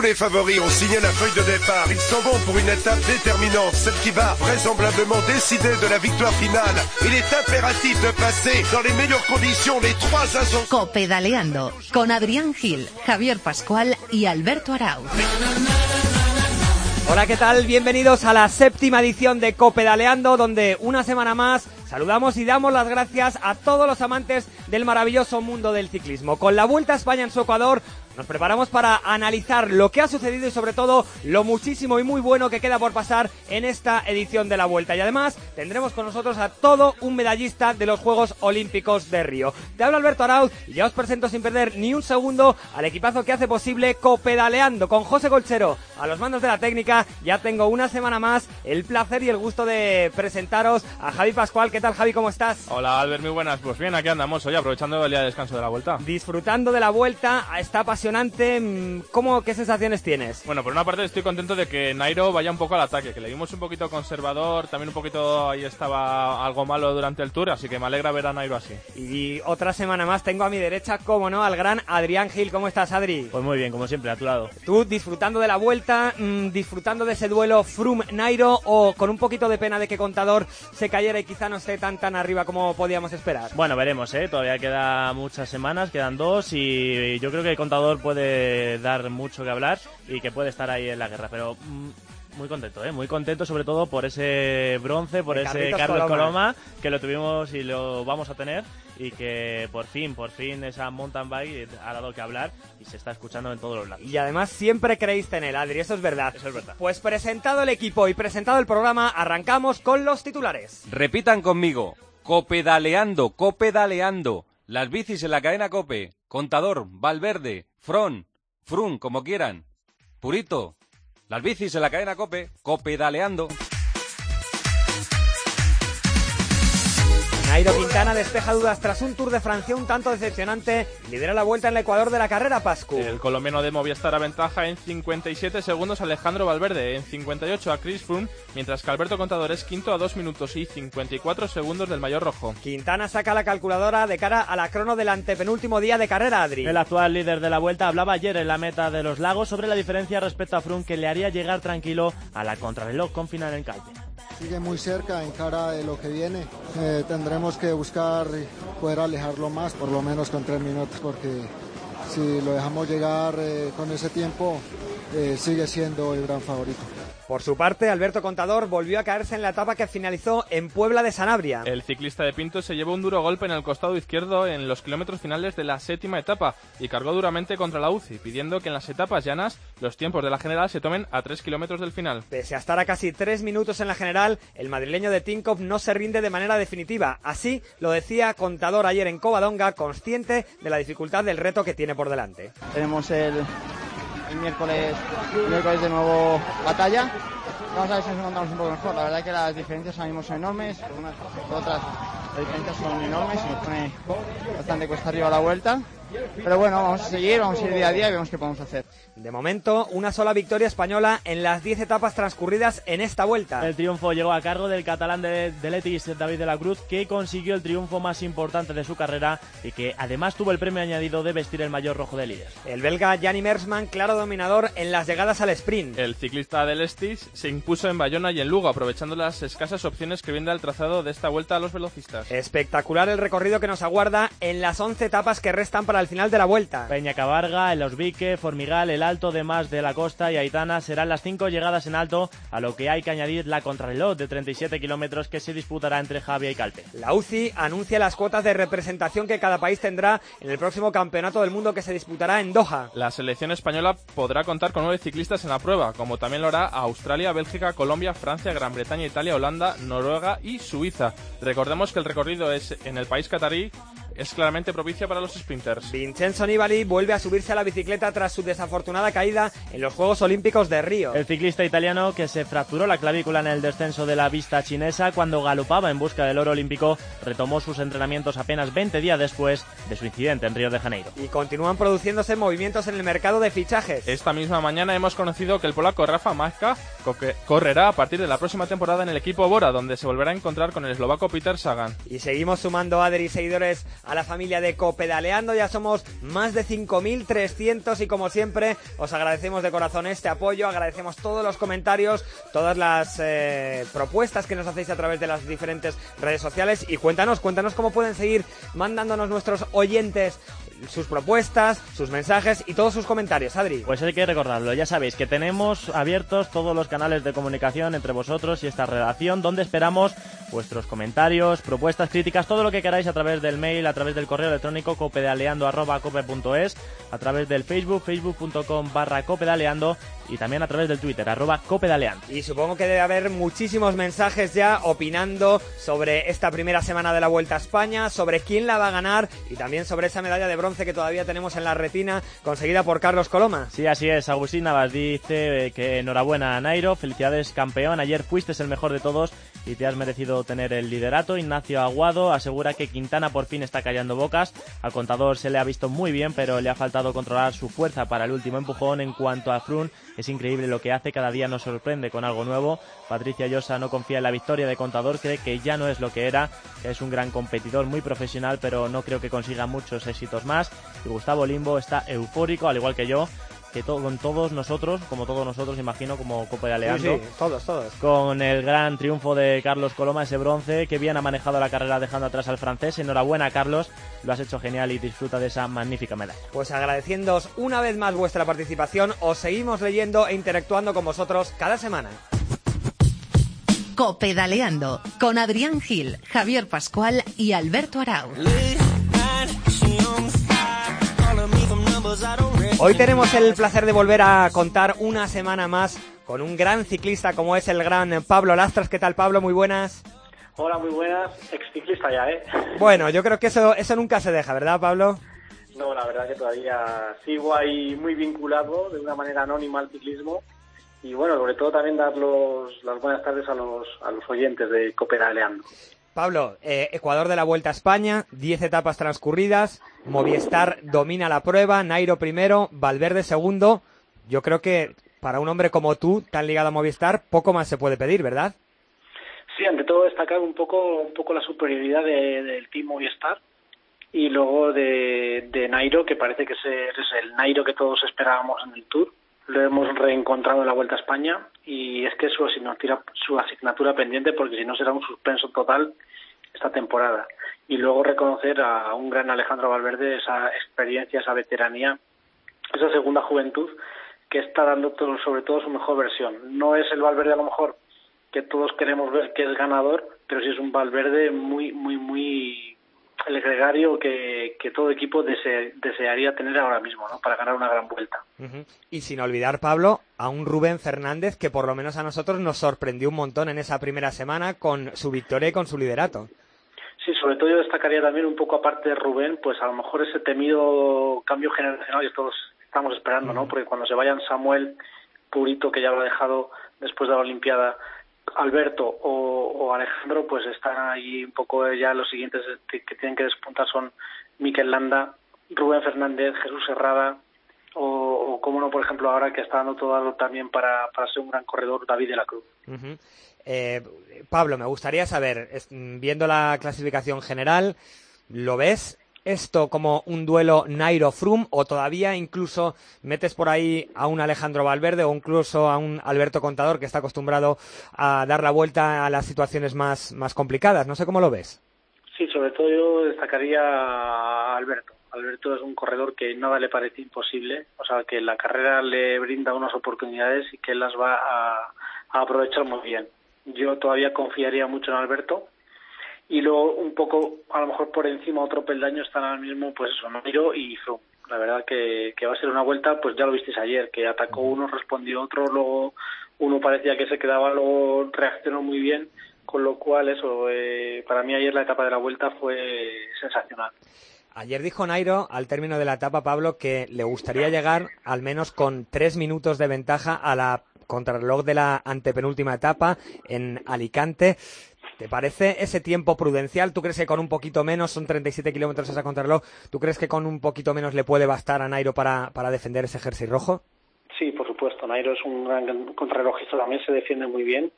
Tous les favoris ont signé la feuille de départ. Ils s'en vont pour une étape déterminante, celle qui va vraisemblablement décider de la victoire finale. Il est impératif de passer dans les meilleures conditions les trois ascensions. Copedaleando con Adrián Gil, Javier Pascual y Alberto Arauz. Hola, ¿qué tal? Bienvenidos a la séptima edición de Copedaleando, donde una semana más saludamos y damos las gracias a todos los amantes del maravilloso mundo del ciclismo. Con la Vuelta a España en su Ecuador, nos preparamos para analizar lo que ha sucedido y sobre todo lo muchísimo y muy bueno que queda por pasar en esta edición de la Vuelta. Y además tendremos con nosotros a todo un medallista de los Juegos Olímpicos de Río. Te habla Alberto Arauz y ya os presento sin perder ni un segundo al equipazo que hace posible Copedaleando con José Colchero a los mandos de la técnica. Ya tengo una semana más el placer y el gusto de presentaros a Javi Pascual. ¿Qué tal Javi? ¿Cómo estás? Hola Albert, muy buenas. Pues bien, aquí andamos hoy aprovechando el día de descanso de la Vuelta. Disfrutando de la Vuelta, está apasionante. Mm, ¿Cómo, ¿Qué sensaciones tienes? Bueno, por una parte estoy contento de que Nairo vaya un poco al ataque, que le vimos un poquito conservador, también un poquito ahí estaba algo malo durante el Tour, así que me alegra ver a Nairo así. Y otra semana más tengo a mi derecha, como no, al gran Adrián Gil. ¿Cómo estás, Adri? Pues muy bien, como siempre, a tu lado. Tú disfrutando de la Vuelta, mmm, disfrutando de ese duelo Froome-Nairo o con un poquito de pena de que Contador se cayera y quizá no esté tan tan arriba como podíamos esperar. Bueno, veremos, ¿eh? Todavía queda muchas semanas, quedan dos y yo creo que el Contador puede dar mucho que hablar y que puede estar ahí en la guerra, pero mm, muy contento, ¿eh? muy contento sobre todo por ese bronce, por De ese Carlitos Carlos Coloma. Coloma, que lo tuvimos y lo vamos a tener y que por fin, por fin esa mountain bike ha dado que hablar y se está escuchando en todos los lados. Y además siempre creíste en él, Adri, eso es verdad. Eso es verdad. Pues presentado el equipo y presentado el programa, arrancamos con los titulares. Repitan conmigo. Copedaleando, copedaleando. Las bicis en la cadena Cope. Contador, Valverde, Fron, Frun, como quieran. Purito. Las bicis en la cadena Cope. Copedaleando. Nairo Quintana despeja dudas tras un Tour de Francia un tanto decepcionante. Lidera la vuelta en el Ecuador de la carrera Pascu. El colombiano de Movistar aventaja en 57 segundos a Alejandro Valverde, en 58 a Chris Froome, mientras que Alberto Contador es quinto a 2 minutos y 54 segundos del mayor rojo. Quintana saca la calculadora de cara a la crono del antepenúltimo día de carrera, Adri. El actual líder de la vuelta hablaba ayer en la meta de los lagos sobre la diferencia respecto a Froome que le haría llegar tranquilo a la contrarreloj con final en Calpe. Sigue muy cerca en cara de lo que viene. Eh, tendremos que buscar poder alejarlo más, por lo menos con tres minutos, porque si lo dejamos llegar eh, con ese tiempo, eh, sigue siendo el gran favorito. Por su parte, Alberto Contador volvió a caerse en la etapa que finalizó en Puebla de Sanabria. El ciclista de Pinto se llevó un duro golpe en el costado izquierdo en los kilómetros finales de la séptima etapa y cargó duramente contra la UCI, pidiendo que en las etapas llanas los tiempos de la general se tomen a 3 kilómetros del final. Pese a estar a casi tres minutos en la general, el madrileño de Tinkoff no se rinde de manera definitiva. Así lo decía Contador ayer en Covadonga, consciente de la dificultad del reto que tiene por delante. Tenemos el, el miércoles, el miércoles de nuevo batalla. Vamos a ver si nos encontramos un poco mejor. La verdad es que las diferencias ahora son enormes. Unas otras las diferencias son enormes y nos pone bastante cuesta arriba la vuelta. Pero bueno, vamos a seguir, vamos a ir día a día y vemos qué podemos hacer. De momento, una sola victoria española en las 10 etapas transcurridas en esta vuelta. El triunfo llegó a cargo del catalán de, de Letis, David de la Cruz, que consiguió el triunfo más importante de su carrera y que además tuvo el premio añadido de vestir el mayor rojo de líder. El belga Gianni Mersman, claro dominador en las llegadas al sprint. El ciclista del Estis se impuso en Bayona y en Lugo, aprovechando las escasas opciones que brinda el trazado de esta vuelta a los velocistas. Espectacular el recorrido que nos aguarda en las 11 etapas que restan para el final de la vuelta. Peña Cabarga, El Osbique, Formigal, El Alto de Más de la Costa y Aitana serán las cinco llegadas en alto, a lo que hay que añadir la contrarreloj de 37 kilómetros que se disputará entre Javia y Calpe. La UCI anuncia las cuotas de representación que cada país tendrá en el próximo Campeonato del Mundo que se disputará en Doha. La selección española podrá contar con nueve ciclistas en la prueba, como también lo hará Australia, Bélgica, Colombia, Francia, Gran Bretaña, Italia, Holanda, Noruega y Suiza. Recordemos que el recorrido es en el país catarí es claramente propicia para los sprinters. Vincenzo Nibali vuelve a subirse a la bicicleta tras su desafortunada caída en los Juegos Olímpicos de Río. El ciclista italiano que se fracturó la clavícula en el descenso de la vista chinesa cuando galopaba en busca del oro olímpico retomó sus entrenamientos apenas 20 días después de su incidente en Río de Janeiro. Y continúan produciéndose movimientos en el mercado de fichajes. Esta misma mañana hemos conocido que el polaco Rafa Majka correrá a partir de la próxima temporada en el equipo Bora, donde se volverá a encontrar con el eslovaco Peter Sagan. Y seguimos sumando Adri seguidores a la familia de Copedaleando. Ya somos más de 5.300 y como siempre os agradecemos de corazón este apoyo, agradecemos todos los comentarios, todas las eh, propuestas que nos hacéis a través de las diferentes redes sociales y cuéntanos, cuéntanos cómo pueden seguir mandándonos nuestros oyentes sus propuestas, sus mensajes y todos sus comentarios. Adri. Pues hay que recordarlo, ya sabéis que tenemos abiertos todos los canales de comunicación entre vosotros y esta redacción donde esperamos vuestros comentarios, propuestas, críticas, todo lo que queráis a través del mail, a través del correo electrónico copedaleando.cope.es, a través del Facebook, facebook.com barra copedaleando y también a través del Twitter, arroba copedaleando. Y supongo que debe haber muchísimos mensajes ya opinando sobre esta primera semana de la Vuelta a España, sobre quién la va a ganar y también sobre esa medalla de bronce que todavía tenemos en la retina conseguida por Carlos Coloma. Sí, así es. Agustín Navas dice que enhorabuena a Nairo, felicidades campeón, ayer fuiste el mejor de todos y te has merecido tener el liderato. Ignacio Aguado asegura que Quintana por fin está callando bocas. Al contador se le ha visto muy bien, pero le ha faltado controlar su fuerza para el último empujón. En cuanto a Frun, es increíble lo que hace, cada día nos sorprende con algo nuevo. Patricia Llosa no confía en la victoria de contador, cree que ya no es lo que era, es un gran competidor, muy profesional, pero no creo que consiga muchos éxitos más. Y Gustavo Limbo está eufórico, al igual que yo que con todos nosotros, como todos nosotros, imagino, como Copa de Aleando. Sí, todos, todos. Con el gran triunfo de Carlos Coloma, ese bronce, que bien ha manejado la carrera dejando atrás al francés. Enhorabuena, Carlos, lo has hecho genial y disfruta de esa magnífica medalla. Pues agradeciéndoos una vez más vuestra participación, os seguimos leyendo e interactuando con vosotros cada semana. Copedaleando con Adrián Gil, Javier Pascual y Alberto Arau. Hoy tenemos el placer de volver a contar una semana más con un gran ciclista como es el gran Pablo Lastras. ¿Qué tal, Pablo? Muy buenas. Hola, muy buenas. Ex ciclista ya, ¿eh? Bueno, yo creo que eso, eso nunca se deja, ¿verdad, Pablo? No, la verdad que todavía sigo ahí muy vinculado de una manera anónima al ciclismo. Y bueno, sobre todo también dar los, las buenas tardes a los, a los oyentes de Cooperaleando. Pablo, eh, Ecuador de la Vuelta a España, 10 etapas transcurridas, Movistar domina la prueba, Nairo primero, Valverde segundo. Yo creo que para un hombre como tú, tan ligado a Movistar, poco más se puede pedir, ¿verdad? Sí, ante todo destacar un poco, un poco la superioridad del team Movistar y luego de, de Nairo, que parece que es el Nairo que todos esperábamos en el Tour lo hemos reencontrado en la Vuelta a España y es que su asignatura, su asignatura pendiente porque si no será un suspenso total esta temporada. Y luego reconocer a un gran Alejandro Valverde esa experiencia, esa veteranía, esa segunda juventud que está dando todo, sobre todo su mejor versión. No es el Valverde a lo mejor que todos queremos ver que es ganador, pero sí es un Valverde muy, muy, muy el gregario que, todo equipo desearía tener ahora mismo, ¿no? Para ganar una gran vuelta. Y sin olvidar, Pablo, a un Rubén Fernández que por lo menos a nosotros nos sorprendió un montón en esa primera semana con su victoria y con su liderato. Sí, sobre todo yo destacaría también un poco aparte de Rubén, pues a lo mejor ese temido cambio generacional que todos estamos esperando, ¿no? Porque cuando se vayan Samuel Purito, que ya lo ha dejado después de la Olimpiada, Alberto o, Alejandro, pues están ahí un poco ya los siguientes que, tienen que despuntar son Miquel Landa, Rubén Fernández, Jesús Herrada, o, como no, por ejemplo, ahora que está dando todo también para, ser un gran corredor, David de la Cruz. Eh, Pablo, me gustaría saber, viendo la clasificación general, ¿lo ves esto como un duelo Nairo Frum o todavía incluso metes por ahí a un Alejandro Valverde o incluso a un Alberto Contador que está acostumbrado a dar la vuelta a las situaciones más, más complicadas? No sé cómo lo ves. Sí, sobre todo yo destacaría a Alberto. Alberto es un corredor que nada le parece imposible, o sea, que la carrera le brinda unas oportunidades y que las va a aprovechar muy bien. Yo todavía confiaría mucho en Alberto, y luego un poco a lo mejor por encima otro peldaño están ahora mismo pues eso Nairo y Froome la verdad que, que va a ser una vuelta pues ya lo visteis ayer que atacó uno respondió otro luego uno parecía que se quedaba luego reaccionó muy bien con lo cual eso eh, para mí ayer la etapa de la vuelta fue sensacional. Ayer dijo Nairo, al término de la etapa, Pablo, que le gustaría llegar al menos con tres minutos de ventaja a la contrarreloj de la antepenúltima etapa en Alicante. ¿Te parece ese tiempo prudencial? ¿Tú crees que con un poquito menos, son 37 kilómetros esa contrarreloj, ¿tú crees que con un poquito menos le puede bastar a Nairo para, para defender ese jersey rojo? Sí, por supuesto. Nairo es un gran contrarrelojista, también se defiende muy bien.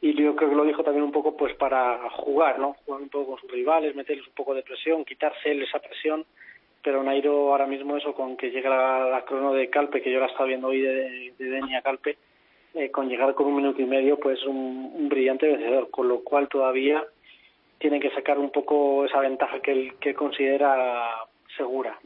y yo creo que lo dijo también un poco pues para jugar, ¿no? Jugar un poco con sus rivales, meterles un poco de presión, quitarse él esa presión, pero Nairo ahora mismo eso con que llega la, crono de Calpe, que yo la estaba viendo hoy de, de Denia Calpe, eh, con llegar con un minuto y medio, pues un, un brillante vencedor, con lo cual todavía tiene que sacar un poco esa ventaja que él que considera segura.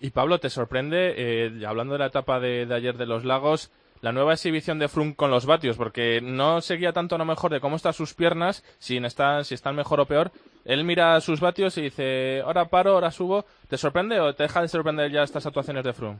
Y Pablo, ¿te sorprende, eh, hablando de la etapa de, de ayer de los lagos, la nueva exhibición de Froome con los vatios, porque no seguía tanto a lo mejor de cómo están sus piernas, si están, si están mejor o peor. Él mira sus vatios y dice, ahora paro, ahora subo. ¿Te sorprende o te deja de sorprender ya estas actuaciones de Froome?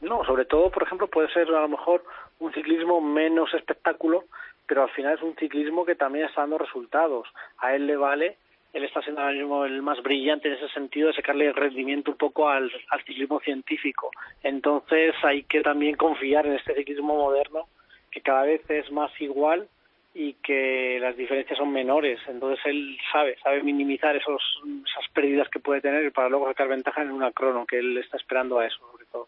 No, sobre todo, por ejemplo, puede ser a lo mejor un ciclismo menos espectáculo, pero al final es un ciclismo que también está dando resultados. A él le vale él está siendo ahora mismo el más brillante en ese sentido de sacarle el rendimiento un poco al, ciclismo científico. Entonces hay que también confiar en este ciclismo moderno que cada vez es más igual y que las diferencias son menores. Entonces él sabe, sabe minimizar esos, esas pérdidas que puede tener para luego sacar ventaja en una crono, que él está esperando a eso sobre todo.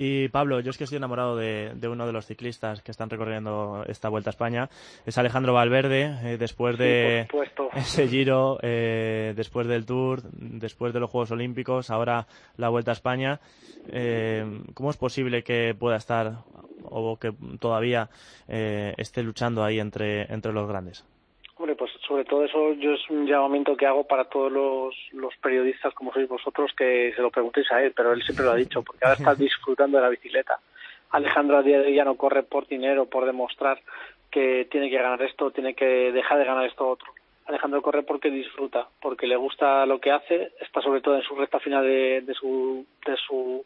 Y Pablo, yo es que estoy enamorado de, uno de los ciclistas que están recorriendo esta Vuelta a España. Es Alejandro Valverde, eh, después de ese giro, eh, después del Tour, después de los Juegos Olímpicos, ahora la Vuelta a España. Eh, ¿Cómo es posible que pueda estar o que todavía esté luchando ahí entre, entre los grandes? Hombre, pues sobre todo eso yo es un llamamiento que hago para todos los, los periodistas como sois vosotros que se lo preguntéis a él, pero él siempre lo ha dicho, porque ahora está disfrutando de la bicicleta. Alejandro a día de hoy ya no corre por dinero, por demostrar que tiene que ganar esto, tiene que dejar de ganar esto otro. Alejandro corre porque disfruta, porque le gusta lo que hace, está sobre todo en su recta final de, de, su, de su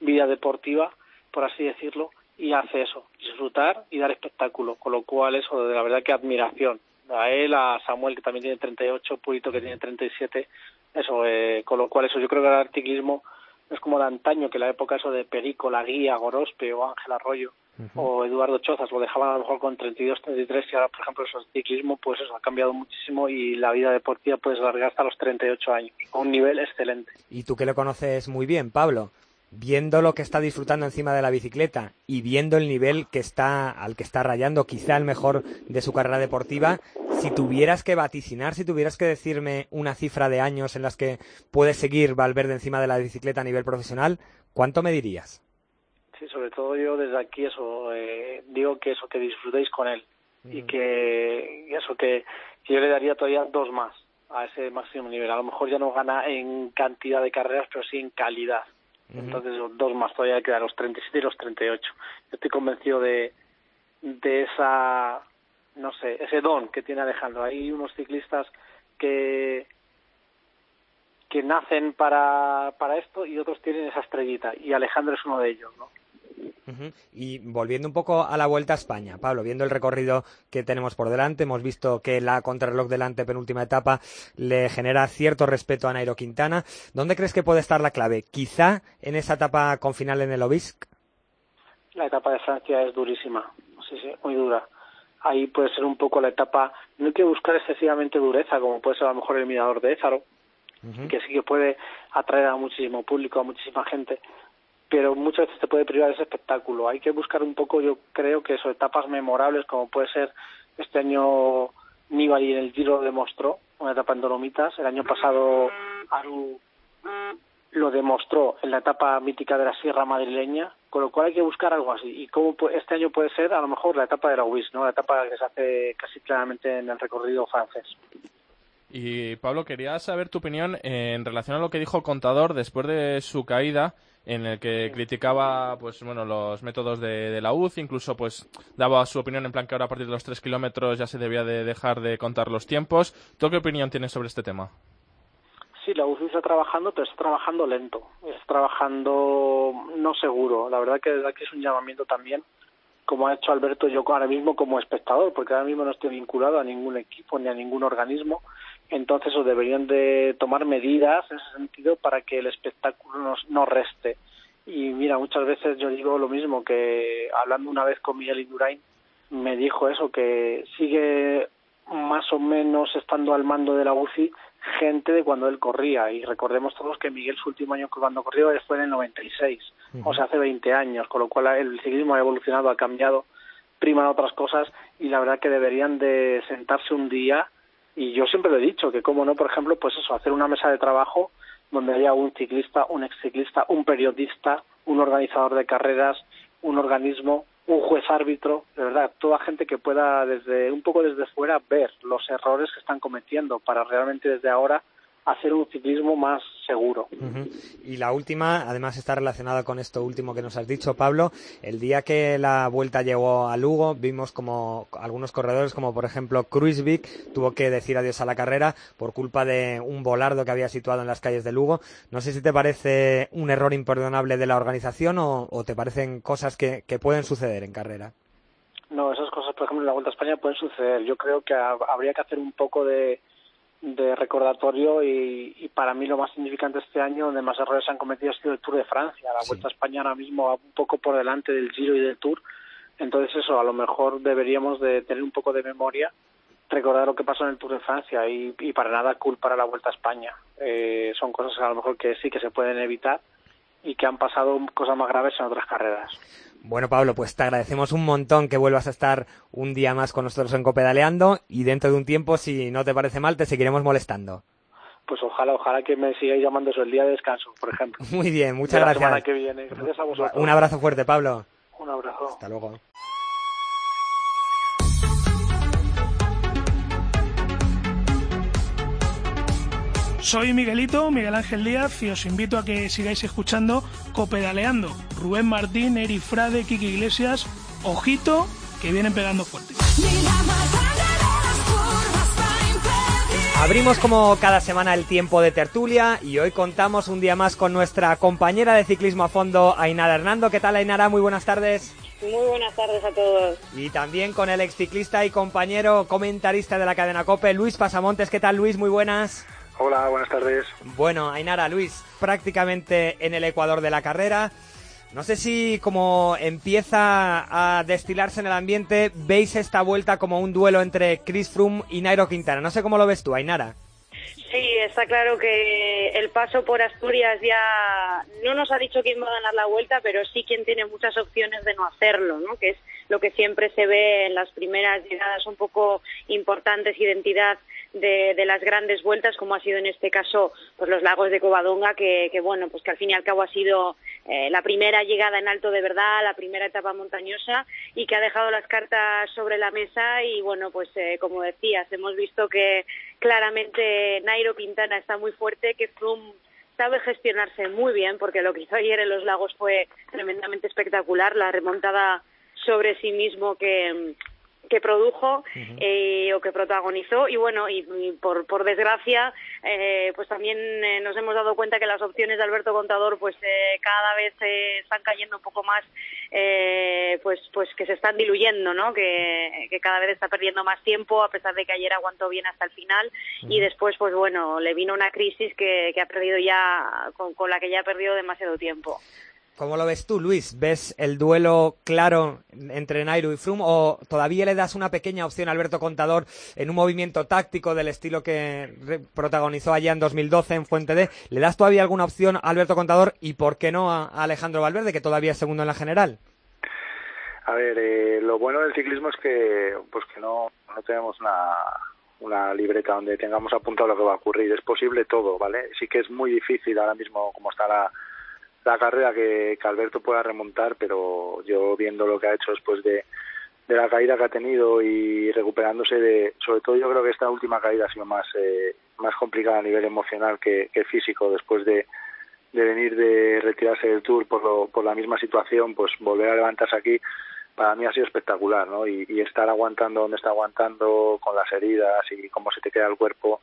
vida deportiva, por así decirlo, y hace eso, disfrutar y dar espectáculo, con lo cual eso de la verdad que admiración a él, a Samuel que también tiene 38, Purito que tiene 37, eso, eh, con lo cual eso yo creo que el artiquismo es como de antaño, que la época eso de Perico, La Guía, Gorospe o Ángel Arroyo o Eduardo Chozas lo dejaban a lo mejor con 32, 33 y ahora por ejemplo eso, el ciclismo pues eso ha cambiado muchísimo y la vida deportiva puede alargar hasta los 38 años, a un nivel excelente. Y tú que lo conoces muy bien, Pablo, viendo lo que está disfrutando encima de la bicicleta y viendo el nivel que está al que está rayando, quizá el mejor de su carrera deportiva, si tuvieras que vaticinar, si tuvieras que decirme una cifra de años en las que puede seguir Valverde encima de la bicicleta a nivel profesional, ¿cuánto me dirías? Sí, sobre todo yo desde aquí eso eh, digo que eso que disfrutéis con él y que eso que, que yo le daría todavía dos más a ese máximo nivel. A lo mejor ya no gana en cantidad de carreras, pero sí en calidad entonces, dos más todavía quedan los 37 y los 38. Yo estoy convencido de, de esa, no sé, ese don que tiene Alejandro. Hay unos ciclistas que que nacen para, para esto y otros tienen esa estrellita y Alejandro es uno de ellos, ¿no? Y volviendo un poco a la Vuelta a España, Pablo, viendo el recorrido que tenemos por delante, hemos visto que la contrarreloj delante, penúltima etapa, le genera cierto respeto a Nairo Quintana. ¿Dónde crees que puede estar la clave? ¿Quizá en esa etapa con final en el Obisc? La etapa de Francia es durísima, sí, sí, muy dura. Ahí puede ser un poco la etapa, no hay que buscar excesivamente dureza, como puede ser a lo mejor el mirador de Ézaro, que sí que puede atraer a muchísimo público, a muchísima gente, pero muchas veces te puede privar ese espectáculo. Hay que buscar un poco, yo creo que eso, etapas memorables, como puede ser este año Nibali en el Giro demostró, una etapa en Dolomitas. El año pasado Aru lo demostró en la etapa mítica de la Sierra Madrileña, con lo cual hay que buscar algo así. Y cómo este año puede ser, a lo mejor, la etapa de la UIS, ¿no? la etapa que se hace casi claramente en el recorrido francés. Y Pablo, quería saber tu opinión en relación a lo que dijo el contador después de su caída en el que criticaba pues bueno los métodos de, la UZ, incluso pues daba su opinión en plan que ahora a partir de los tres kilómetros ya se debía de dejar de contar los tiempos. ¿Tú qué opinión tienes sobre este tema? Sí, la UCI está trabajando, pero está trabajando lento, está trabajando no seguro. La verdad que desde aquí es un llamamiento también, como ha hecho Alberto yo ahora mismo como espectador, porque ahora mismo no estoy vinculado a ningún equipo ni a ningún organismo entonces o deberían de tomar medidas en ese sentido para que el espectáculo no, reste. Y mira, muchas veces yo digo lo mismo, que hablando una vez con Miguel Indurain, me dijo eso, que sigue más o menos estando al mando de la UCI gente de cuando él corría. Y recordemos todos que Miguel su último año cuando corrió fue en el 96, o sea, hace 20 años, con lo cual el ciclismo ha evolucionado, ha cambiado priman otras cosas y la verdad que deberían de sentarse un día y yo siempre lo he dicho que como no por ejemplo pues eso hacer una mesa de trabajo donde haya un ciclista un exciclista un periodista un organizador de carreras un organismo un juez árbitro, de verdad, toda gente que pueda desde un poco desde fuera ver los errores que están cometiendo para realmente desde ahora hacer un ciclismo más seguro. Y la última, además está relacionada con esto último que nos has dicho, Pablo. El día que la vuelta llegó a Lugo, vimos como algunos corredores, como por ejemplo Kruisvik, tuvo que decir adiós a la carrera por culpa de un volardo que había situado en las calles de Lugo. No sé si te parece un error imperdonable de la organización o, te parecen cosas que, que pueden suceder en carrera. No, esas cosas, por ejemplo, en la Vuelta a España pueden suceder. Yo creo que habría que hacer un poco de, de recordatorio y, para mí lo más significante este año donde más errores se han cometido ha sido el Tour de Francia. La Vuelta a España ahora mismo va un poco por delante del Giro y del Tour. Entonces eso, a lo mejor deberíamos de tener un poco de memoria, recordar lo que pasó en el Tour de Francia y, para nada culpar a la Vuelta a España. Eh, son cosas a lo mejor que sí que se pueden evitar y que han pasado cosas más graves en otras carreras. Bueno, Pablo, pues te agradecemos un montón que vuelvas a estar un día más con nosotros en Copedaleando y dentro de un tiempo, si no te parece mal, te seguiremos molestando. Pues ojalá, ojalá que me sigáis llamando eso el día de descanso, por ejemplo. Muy bien, muchas gracias. que viene. Gracias a vosotros. Un abrazo fuerte, Pablo. Un abrazo. Hasta luego. Soy Miguelito, Miguel Ángel Díaz, y os invito a que sigáis escuchando Copedaleando. Rubén Martín, Eri Frade, Kiki Iglesias, ojito, que vienen pegando fuerte. Abrimos como cada semana el tiempo de tertulia y hoy contamos un día más con nuestra compañera de ciclismo a fondo, Ainara Hernando. ¿Qué tal, Ainara? Muy buenas tardes. Muy buenas tardes a todos. Y también con el ex ciclista y compañero comentarista de la cadena COPE, Luis Pasamontes. ¿Qué tal, Luis? Muy buenas. Hola, buenas tardes. Bueno, Ainara, Luis, prácticamente en el ecuador de la carrera. No sé si como empieza a destilarse en el ambiente, veis esta vuelta como un duelo entre Chris Froome y Nairo Quintana. No sé cómo lo ves tú, Ainara. Sí, está claro que el paso por Asturias ya no nos ha dicho quién va a ganar la vuelta, pero sí quien tiene muchas opciones de no hacerlo, ¿no? Que es lo que siempre se ve en las primeras llegadas un poco importantes, identidad de, las grandes vueltas, como ha sido en este caso pues los lagos de Covadonga, que, bueno, pues que al fin y al cabo ha sido eh, la primera llegada en alto de verdad, la primera etapa montañosa y que ha dejado las cartas sobre la mesa y bueno, pues eh, como decías, hemos visto que claramente Nairo Quintana está muy fuerte, que Froome sabe gestionarse muy bien, porque lo que hizo ayer en los lagos fue tremendamente espectacular, la remontada sobre sí mismo que, que produjo eh, o que protagonizó. Y bueno y, por, por desgracia eh, pues también eh, nos hemos dado cuenta que las opciones de Alberto Contador pues cada vez están cayendo un poco más pues pues que se están diluyendo no que, que, cada vez está perdiendo más tiempo a pesar de que ayer aguantó bien hasta el final. Y después pues bueno le vino una crisis que, que ha perdido ya con, con la que ya ha perdido demasiado tiempo ¿Cómo lo ves tú, Luis? ¿Ves el duelo claro entre Nairo y Froome o todavía le das una pequeña opción a Alberto Contador en un movimiento táctico del estilo que protagonizó allá en 2012 en Fuente D? ¿Le das todavía alguna opción a Alberto Contador y por qué no a Alejandro Valverde, que todavía es segundo en la general? A ver, eh, lo bueno del ciclismo es que pues que no, no tenemos una, una libreta donde tengamos apuntado lo que va a ocurrir. Es posible todo, ¿vale? Sí que es muy difícil ahora mismo como está la la carrera que, Alberto pueda remontar, pero yo viendo lo que ha hecho después de, la caída que ha tenido y recuperándose de, sobre todo yo creo que esta última caída ha sido más, eh, más complicada a nivel emocional que, físico, después de, de venir de retirarse del Tour por, lo, por la misma situación, pues volver a levantarse aquí para mí ha sido espectacular, ¿no? Y, y, estar aguantando donde está aguantando, con las heridas y cómo se te queda el cuerpo,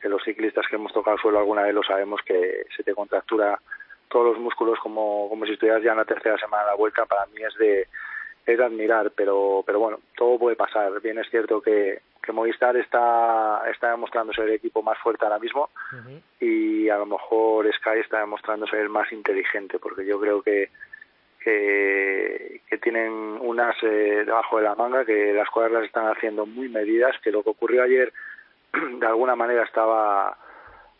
que los ciclistas que hemos tocado el suelo alguna vez lo sabemos que se te contractura todos los músculos como, como si estuvieras ya en la tercera semana de la vuelta, para mí es de, es de admirar, pero, pero bueno, todo puede pasar. Bien es cierto que, que Movistar está, está demostrando ser el equipo más fuerte ahora mismo y a lo mejor Sky está demostrando ser el más inteligente, porque yo creo que, que, que tienen unas eh, debajo de la manga, que las cosas las están haciendo muy medidas, que lo que ocurrió ayer de alguna manera estaba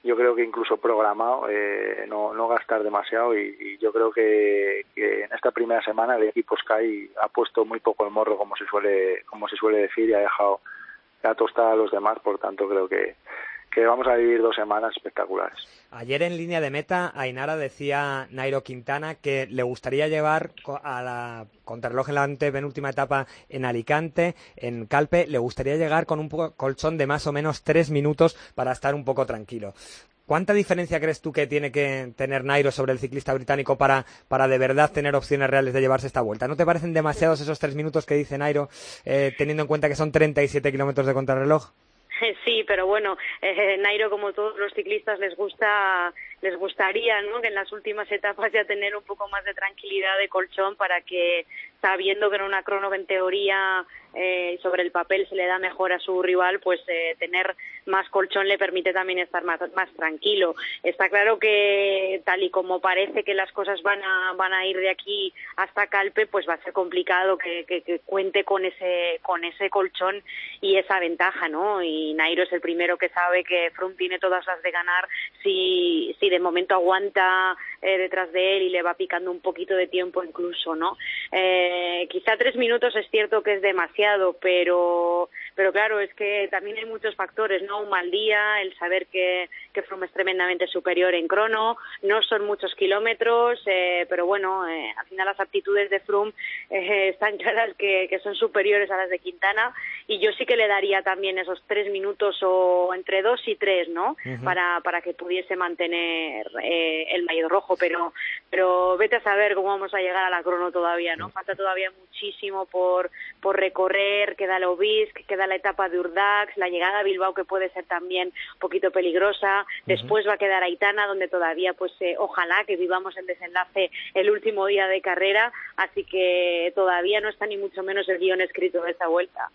yo creo que incluso programado eh, no, no gastar demasiado y, yo creo que, en esta primera semana el equipo Sky ha puesto muy poco el morro como se suele como se suele decir y ha dejado la tostada a los demás por tanto creo que que vamos a vivir dos semanas espectaculares. Ayer en línea de meta, Ainara decía Nairo Quintana que le gustaría llevar a la contrarreloj en la penúltima etapa en Alicante, en Calpe, le gustaría llegar con un colchón de más o menos tres minutos para estar un poco tranquilo. ¿Cuánta diferencia crees tú que tiene que tener Nairo sobre el ciclista británico para, para de verdad tener opciones reales de llevarse esta vuelta? ¿No te parecen demasiados esos tres minutos que dice Nairo, eh, teniendo en cuenta que son 37 kilómetros de contrarreloj? Sí, pero bueno, eh, Nairo, como todos los ciclistas, les gusta, les gustaría, ¿no? Que en las últimas etapas ya tener un poco más de tranquilidad de colchón para que, sabiendo que en una crono en teoría eh, sobre el papel se le da mejor a su rival, pues eh, tener más colchón le permite también estar más, más tranquilo. Está claro que tal y como parece que las cosas van a, van a ir de aquí hasta Calpe, pues va a ser complicado que, que, cuente con ese, con ese colchón y esa ventaja, ¿no? Y Nairo es el primero que sabe que Froome tiene todas las de ganar si, si de momento aguanta eh, detrás de él y le va picando un poquito de tiempo incluso, ¿no? Eh, quizá tres minutos es cierto que es demasiado, pero, pero claro, es que también hay muchos factores, ¿no? Un mal día, el saber que, que Froome es tremendamente superior en crono, no son muchos kilómetros, eh, pero bueno, eh, al final las aptitudes de Froome eh, están claras que, que son superiores a las de Quintana y yo sí que le daría también esos tres minutos o entre dos y tres, ¿no? para, para que pudiese mantener eh, el maillot rojo, pero, pero vete a saber cómo vamos a llegar a la crono todavía, ¿no? Falta todavía muchísimo por, por recorrer, queda el Obisc, queda la etapa de Urdax, la llegada a Bilbao que puede ser también un poquito peligrosa, después va a quedar Aitana donde todavía pues eh, ojalá que vivamos el desenlace el último día de carrera, así que todavía no está ni mucho menos el guion escrito de esta vuelta.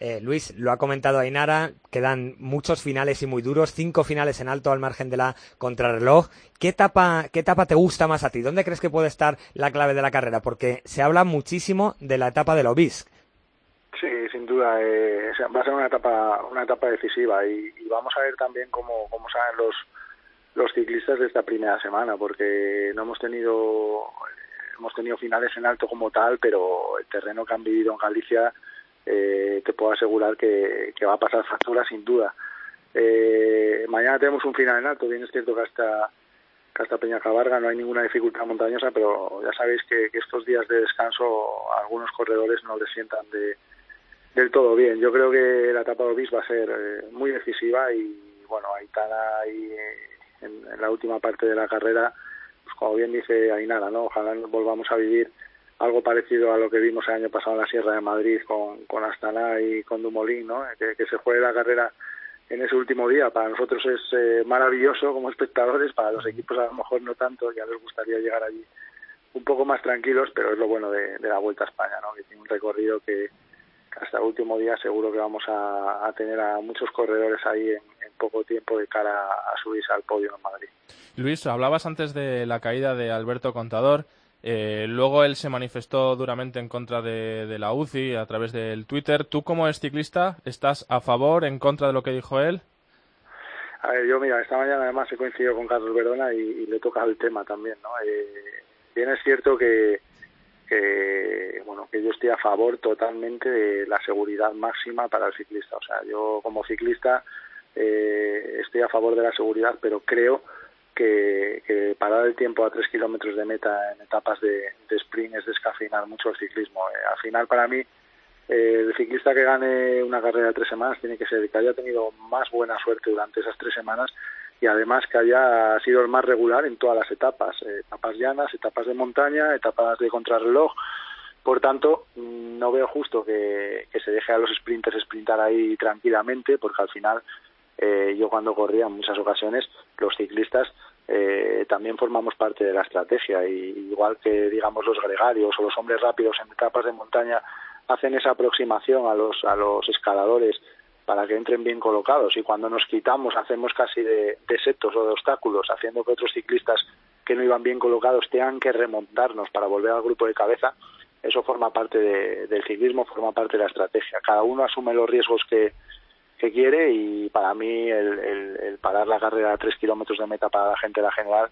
Eh, Luis, lo ha comentado Ainara, quedan muchos finales y muy duros, cinco finales en alto al margen de la contrarreloj. ¿Qué etapa, ¿Qué etapa te gusta más a ti? ¿Dónde crees que puede estar la clave de la carrera? Porque se habla muchísimo de la etapa del Obisc. Sí, sin duda. Eh, va a ser una etapa, una etapa decisiva y, vamos a ver también cómo, cómo saben los, los ciclistas de esta primera semana, porque no hemos tenido hemos tenido finales en alto como tal, pero el terreno que han vivido en Galicia eh, te puedo asegurar que, va a pasar factura sin duda. Eh, mañana tenemos un final en alto, bien es cierto que hasta, que hasta Peñacabarga no hay ninguna dificultad montañosa, pero ya sabéis que, estos días de descanso a algunos corredores no les sientan de, del todo bien. Yo creo que la etapa de Obis va a ser eh, muy decisiva y bueno, Aitana ahí en, en, la última parte de la carrera, pues como bien dice Ainara, ¿no? Ojalá volvamos a vivir algo parecido a lo que vimos el año pasado en la Sierra de Madrid con, con Astana y con Dumolín, ¿no? que, se juegue la carrera en ese último día. Para nosotros es eh, maravilloso como espectadores, para los equipos a lo mejor no tanto, ya les gustaría llegar allí un poco más tranquilos, pero es lo bueno de, la Vuelta a España, ¿no? que tiene un recorrido que, hasta el último día seguro que vamos a, tener a muchos corredores ahí en, en, poco tiempo de cara a subirse al podio en Madrid. Luis, hablabas antes de la caída de Alberto Contador. Eh, luego él se manifestó duramente en contra de, la UCI a través del Twitter. ¿Tú como es ciclista estás a favor, en contra de lo que dijo él? A ver, yo mira, esta mañana además he coincidido con Carlos Verdona y, le toca el tema también, ¿no? Eh, bien es cierto que, bueno, que yo estoy a favor totalmente de la seguridad máxima para el ciclista. O sea, yo como ciclista eh, estoy a favor de la seguridad, pero creo que, que, parar el tiempo a tres kilómetros de meta en etapas de, sprint es descafeinar mucho el ciclismo. Eh, al final, para mí, eh, el ciclista que gane una carrera de tres semanas tiene que ser que haya tenido más buena suerte durante esas tres semanas y además que haya sido el más regular en todas las etapas, eh, etapas llanas, etapas de montaña, etapas de contrarreloj. Por tanto, mm, no veo justo que, que se deje a los sprinters sprintar ahí tranquilamente, porque al final eh, yo cuando corría en muchas ocasiones, los ciclistas eh, también formamos parte de la estrategia, y, igual que digamos los gregarios o los hombres rápidos en etapas de montaña hacen esa aproximación a los, a los escaladores para que entren bien colocados y cuando nos quitamos hacemos casi de, de setos o de obstáculos, haciendo que otros ciclistas que no iban bien colocados tengan que remontarnos para volver al grupo de cabeza, eso forma parte del ciclismo, forma parte de la estrategia. Cada uno asume los riesgos que, quiere y para mí el, parar la carrera a tres kilómetros de meta para la gente de la general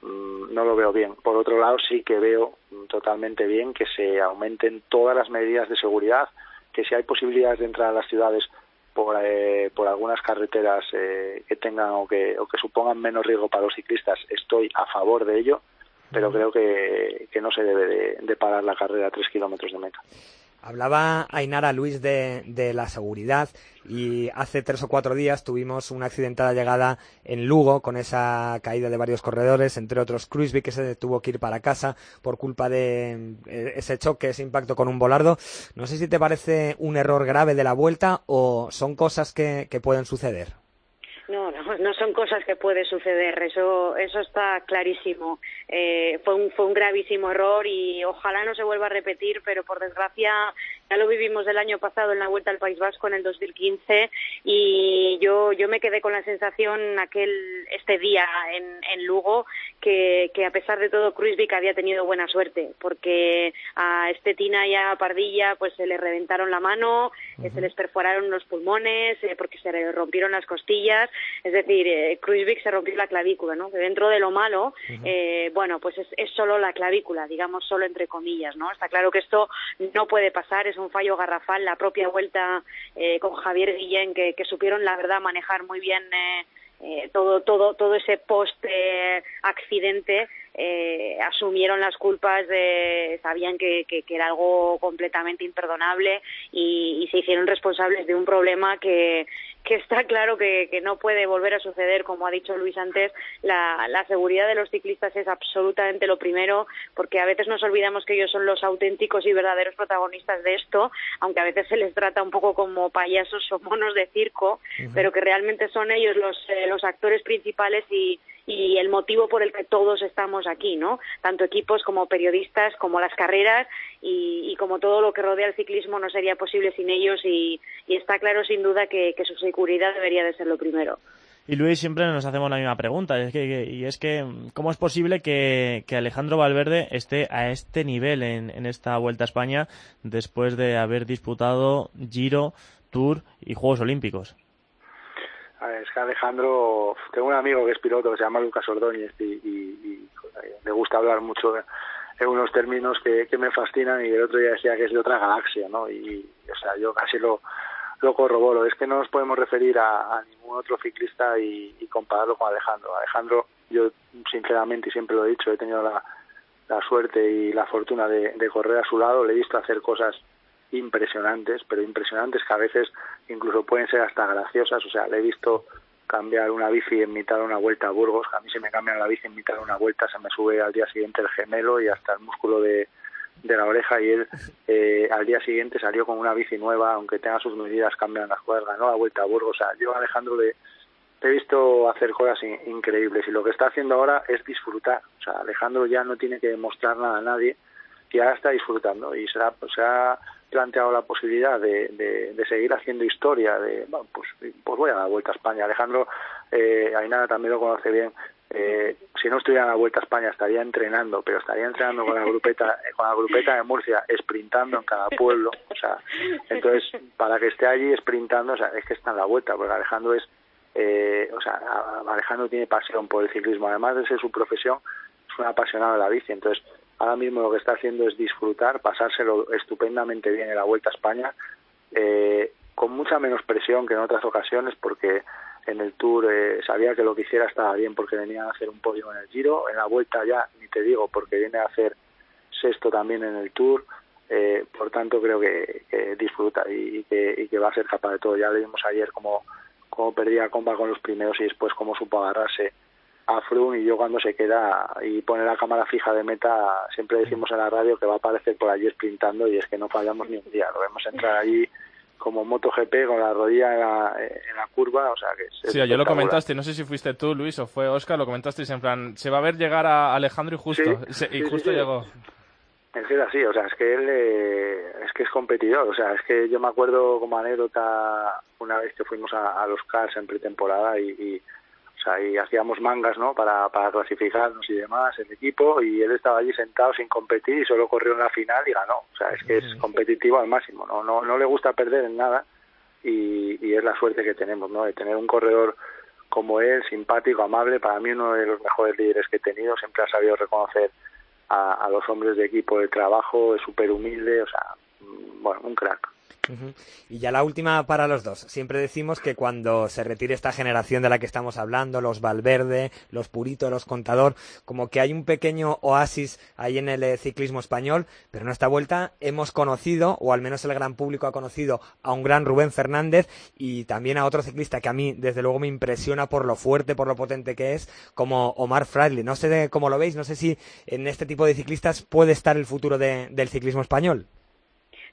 mm, no lo veo bien. Por otro lado, sí que veo totalmente bien que se aumenten todas las medidas de seguridad, que si hay posibilidades de entrar a las ciudades por, eh, por algunas carreteras eh, que tengan o que, o que supongan menos riesgo para los ciclistas, estoy a favor de ello, pero creo que, que no se debe de, de parar la carrera a tres kilómetros de meta. Hablaba Ainara Luis de, de, la seguridad y hace tres o cuatro días tuvimos una accidentada llegada en Lugo con esa caída de varios corredores, entre otros Cruisby que se tuvo que ir para casa por culpa de eh, ese choque, ese impacto con un volardo. No sé si te parece un error grave de la vuelta o son cosas que, que pueden suceder. No, no, no son cosas que puede suceder, eso, eso está clarísimo. Eh, fue, un, fue un gravísimo error y ojalá no se vuelva a repetir, pero por desgracia ya lo vivimos el año pasado en la Vuelta al País Vasco en el 2015 y yo, yo me quedé con la sensación aquel este día en, en Lugo que, que a pesar de todo Kruisvik había tenido buena suerte porque a Estetina y a Pardilla pues se le reventaron la mano, uh -huh. se les perforaron los pulmones eh, porque se le rompieron las costillas, es decir, eh, se rompió la clavícula, ¿no? Que dentro de lo malo, uh -huh. eh, bueno, pues es, es solo la clavícula, digamos solo entre comillas, ¿no? Está claro que esto no puede pasar, es un fallo garrafal, la propia vuelta eh, con Javier Guillén que, supieron la verdad manejar muy bien eh, eh, todo todo todo ese post eh, asumieron las culpas de, sabían que, que, era algo completamente imperdonable y, se hicieron responsables de un problema que, que está claro que, que, no puede volver a suceder, como ha dicho Luis antes, la, la, seguridad de los ciclistas es absolutamente lo primero, porque a veces nos olvidamos que ellos son los auténticos y verdaderos protagonistas de esto, aunque a veces se les trata un poco como payasos o monos de circo, uh -huh. pero que realmente son ellos los, eh, los actores principales y, y el motivo por el que todos estamos aquí, ¿no? Tanto equipos como periodistas, como las carreras y, como todo lo que rodea el ciclismo no sería posible sin ellos y, está claro sin duda que, su seguridad debería de ser lo primero. Y Luis, siempre nos hacemos la misma pregunta, es que, y es que ¿cómo es posible que, Alejandro Valverde esté a este nivel en esta Vuelta a España después de haber disputado Giro, Tour y Juegos Olímpicos? Es que Alejandro, tengo un amigo que es piloto que se llama Lucas Ordóñez y, y, y le gusta hablar mucho en unos términos que, me fascinan y el otro día decía que es de otra galaxia, ¿no? Y, o sea, yo casi lo, lo corroboro. Es que no nos podemos referir a, a ningún otro ciclista y, y, compararlo con Alejandro. Alejandro, yo sinceramente, y siempre lo he dicho, he tenido la, la suerte y la fortuna de, de correr a su lado, le he visto hacer cosas impresionantes, pero impresionantes que a veces incluso pueden ser hasta graciosas. O sea, le he visto cambiar una bici en mitad de una vuelta a Burgos, a mí se me cambia la bici en mitad de una vuelta, se me sube al día siguiente el gemelo y hasta el músculo de, de la oreja y él eh, al día siguiente salió con una bici nueva, aunque tenga sus medidas, cambian las cosas, ganó la vuelta a Burgos. O sea, yo Alejandro le, he visto hacer cosas in, increíbles y lo que está haciendo ahora es disfrutar. O sea, Alejandro ya no tiene que demostrar nada a nadie y ahora está disfrutando y se ha, se ha planteado la posibilidad de, de, seguir haciendo historia, de, pues, pues voy a la Vuelta a España. Alejandro, eh, Ainara también lo conoce bien, eh, si no estuviera en la Vuelta a España estaría entrenando, pero estaría entrenando con la grupeta, con la grupeta de Murcia, sprintando en cada pueblo, o sea, entonces para que esté allí sprintando, o sea, es que está en la vuelta, porque Alejandro es, eh, o sea, Alejandro tiene pasión por el ciclismo, además de ser su profesión, es un apasionado de la bici, entonces ahora mismo lo que está haciendo es disfrutar, pasárselo estupendamente bien en la Vuelta a España, eh, con mucha menos presión que en otras ocasiones, porque en el Tour eh, sabía que lo que hiciera estaba bien porque venía a hacer un podio en el Giro, en la Vuelta ya ni te digo porque viene a hacer sexto también en el Tour, eh, por tanto creo que, disfruta y, que, y, que, va a ser capaz de todo. Ya le vimos ayer cómo perdía compa con los primeros y después cómo supo agarrarse a Froome y yo cuando se queda y pone la cámara fija de meta siempre decimos en la radio que va a aparecer por allí sprintando y es que no fallamos ni un día, lo vemos entrar allí como MotoGP con la rodilla en la, en la curva, o sea que es Sí, ayer lo comentaste, no sé si fuiste tú, Luis, o fue Oscar, lo comentaste en plan, se va a ver llegar a Alejandro y justo, sí, se, y sí, justo sí, llegó. Es que es así, o sea, es que él eh, es que es competidor, o sea, es que yo me acuerdo como anécdota una vez que fuimos a, a los Cars en pretemporada y, y o sea, y hacíamos mangas, ¿no? Para, para clasificarnos y demás, el equipo, y él estaba allí sentado sin competir y solo corrió en la final y ganó. O sea, es que es competitivo al máximo, ¿no? No, no le gusta perder en nada y, y es la suerte que tenemos, ¿no? De tener un corredor como él, simpático, amable, para mí uno de los mejores líderes que he tenido, siempre ha sabido reconocer a, a los hombres de equipo de trabajo, es súper humilde, o sea, mm, bueno, un crack. Y ya la última para los dos. Siempre decimos que cuando se retire esta generación de la que estamos hablando, los Valverde, los Purito, los Contador, como que hay un pequeño oasis ahí en el eh, ciclismo español, pero en esta vuelta hemos conocido, o al menos el gran público ha conocido, a un gran Rubén Fernández y también a otro ciclista que a mí, desde luego, me impresiona por lo fuerte, por lo potente que es, como Omar Fradley. No sé cómo lo veis, no sé si en este tipo de ciclistas puede estar el futuro de- del ciclismo español.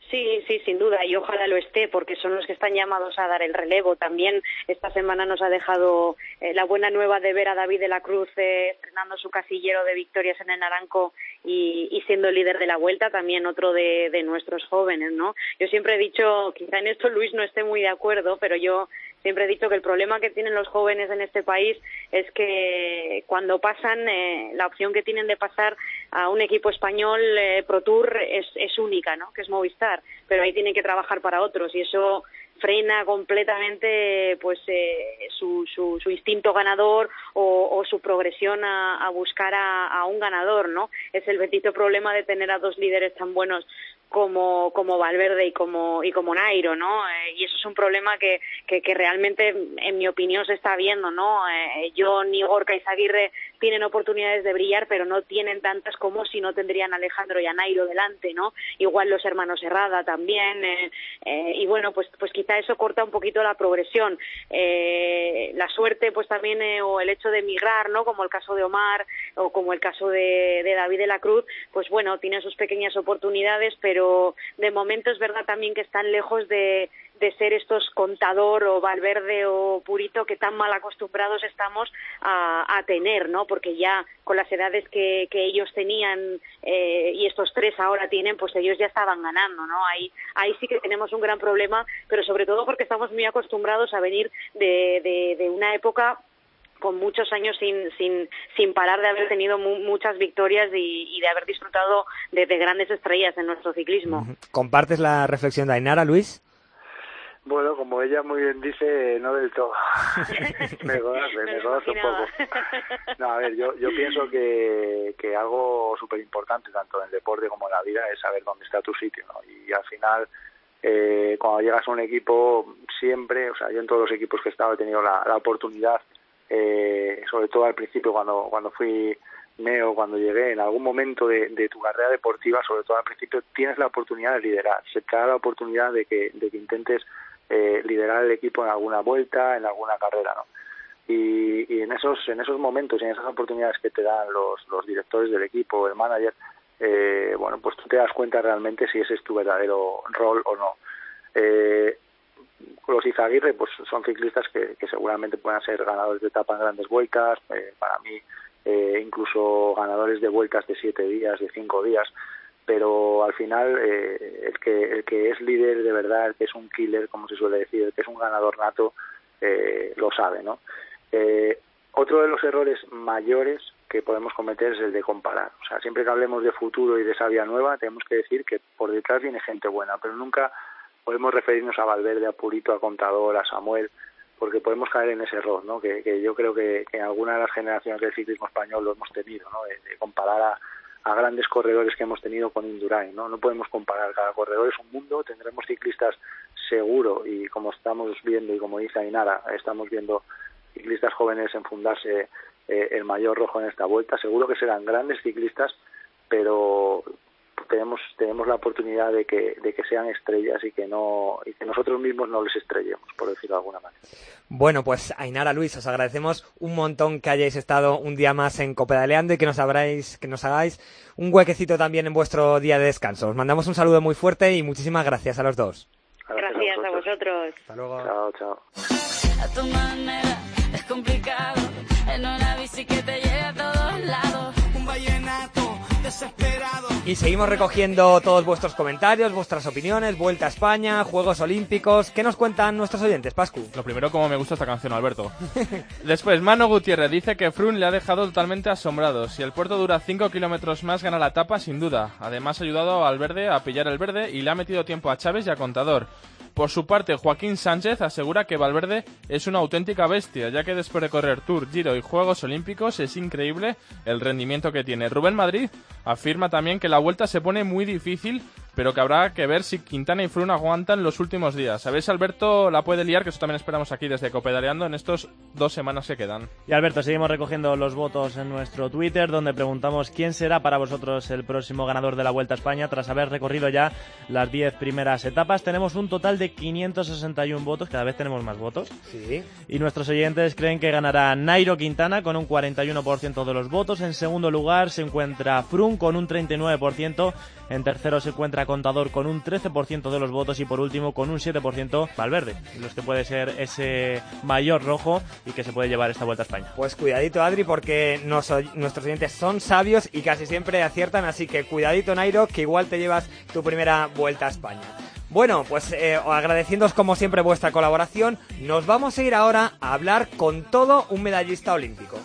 Sí, sí, sin duda, y ojalá lo esté, porque son los que están llamados a dar el relevo. También esta semana nos ha dejado eh, la buena nueva de ver a David de la Cruz eh, estrenando su casillero de victorias en el Naranco y, y siendo líder de la vuelta, también otro de, de nuestros jóvenes, ¿no? Yo siempre he dicho, quizá en esto Luis no esté muy de acuerdo, pero yo siempre he dicho que el problema que tienen los jóvenes en este país es que cuando pasan, eh, la opción que tienen de pasar a un equipo español eh, Pro Tour es, es única, ¿no? Que es Movistar, pero ahí tienen que trabajar para otros y eso frena completamente pues eh, su, su, su instinto ganador o, o su progresión a, buscar a, un ganador, ¿no? Es el bendito problema de tener a dos líderes tan buenos como como Valverde y como y como Nairo, ¿no? Eh, y eso es un problema que, que que realmente en mi opinión se está viendo, ¿no? Eh, John y Gorka y Zaguirre tienen oportunidades de brillar, pero no tienen tantas como si no tendrían Alejandro y a delante, ¿no? Igual los hermanos Herrada también eh, eh, y bueno, pues pues quizá eso corta un poquito la progresión. Eh, la suerte pues también eh, o el hecho de emigrar, ¿no? Como el caso de Omar o como el caso de, de David de la Cruz, pues bueno, tienen sus pequeñas oportunidades, pero de momento es verdad también que están lejos de, de ser estos contador o Valverde o Purito que tan mal acostumbrados estamos a, tener, ¿no? Porque ya con las edades que, ellos tenían eh, y estos tres ahora tienen, pues ellos ya estaban ganando, ¿no? Ahí, ahí sí que tenemos un gran problema, pero sobre todo porque estamos muy acostumbrados a venir de, de, de una época con muchos años sin, sin, sin parar de haber tenido mu muchas victorias y, y, de haber disfrutado de, de, grandes estrellas en nuestro ciclismo. ¿Compartes la reflexión de Ainara, Luis? Bueno, como ella muy bien dice, no del todo. me conoce, me, me conoce un poco. No, a ver, yo, yo pienso que, que algo súper importante, tanto en el deporte como en la vida, es saber dónde está tu sitio, ¿no? Y al final, eh, cuando llegas a un equipo, siempre, o sea, yo en todos los equipos que he estado he tenido la, la oportunidad, eh, sobre todo al principio cuando, cuando fui neo, cuando llegué, en algún momento de, de, tu carrera deportiva, sobre todo al principio, tienes la oportunidad de liderar, se te da la oportunidad de que, de que intentes eh, liderar el equipo en alguna vuelta, en alguna carrera, ¿no? Y, en esos en esos momentos y en esas oportunidades que te dan los, los directores del equipo, el manager, eh, bueno, pues tú te das cuenta realmente si ese es tu verdadero rol o no. Eh, los Izaguirre pues son ciclistas que, que seguramente puedan ser ganadores de etapa en grandes vueltas, eh, para mí eh, incluso ganadores de vueltas de siete días, de cinco días, pero al final eh, el que el que es líder de verdad, el que es un killer, como se suele decir, el que es un ganador nato, eh, lo sabe, ¿no? Eh, otro de los errores mayores que podemos cometer es el de comparar. O sea, siempre que hablemos de futuro y de sabia nueva, tenemos que decir que por detrás viene gente buena, pero nunca podemos referirnos a Valverde, a Purito, a Contador, a Samuel, porque podemos caer en ese error, ¿no? Que, que yo creo que, en alguna de las generaciones del ciclismo español lo hemos tenido, ¿no? De, de comparar a, a, grandes corredores que hemos tenido con Indurain, ¿no? No podemos comparar, cada corredor es un mundo, tendremos ciclistas seguro y como estamos viendo y como dice Ainara, estamos viendo ciclistas jóvenes enfundarse eh, el mayor rojo en esta vuelta, seguro que serán grandes ciclistas, pero tenemos tenemos la oportunidad de que de que sean estrellas y que no y que nosotros mismos no les estrellemos por decirlo de alguna manera. Bueno pues Ainara Luis os agradecemos un montón que hayáis estado un día más en Copedaleando y que nos habráis que nos hagáis un huequecito también en vuestro día de descanso. Os mandamos un saludo muy fuerte y muchísimas gracias a los dos. Gracias, gracias a, vosotros. a vosotros. Hasta luego. Chao chao. A tu manera es complicado en una bici que te lleve a todos lados. Un vallenato desesperado. Y seguimos recogiendo todos vuestros comentarios, vuestras opiniones, Vuelta a España, Juegos Olímpicos. ¿Qué nos cuentan nuestros oyentes, Pascu? Lo primero, cómo me gusta esta canción, Alberto. Después, Mano Gutiérrez dice que Frun le ha dejado totalmente asombrado. Si el puerto dura 5 kilómetros más, gana la etapa, sin duda. Además, ha ayudado al verde a pillar el verde y le ha metido tiempo a Chávez y a Contador. Por su parte, Joaquín Sánchez asegura que Valverde es una auténtica bestia, ya que después de correr Tour, Giro y Juegos Olímpicos es increíble el rendimiento que tiene. Rubén Madrid afirma también que la vuelta se pone muy difícil, pero que habrá que ver si Quintana y Froome aguantan los últimos días. A ver si Alberto la puede liar, que eso también esperamos aquí desde Copedaleando en estos dos semanas que quedan. Y Alberto, seguimos recogiendo los votos en nuestro Twitter, donde preguntamos quién será para vosotros el próximo ganador de la Vuelta a España tras haber recorrido ya las 10 primeras etapas. Tenemos un total de 561 votos, cada vez tenemos más votos. Sí. Y nuestros oyentes creen que ganará Nairo Quintana con un 41% de los votos. En segundo lugar se encuentra Froome con un 39%. En tercero se encuentra Contador con un 13% de los votos. Y por último con un 7% Valverde, los que puede ser ese mayor rojo y que se puede llevar esta Vuelta a España. Pues cuidadito, Adri, porque nuestros oyentes son sabios y casi siempre aciertan, así que cuidadito, Nairo, que igual te llevas tu primera vuelta a España. Bueno, pues eh, agradeciéndoos como siempre vuestra colaboración, nos vamos a ir ahora a hablar con todo un medallista olímpico.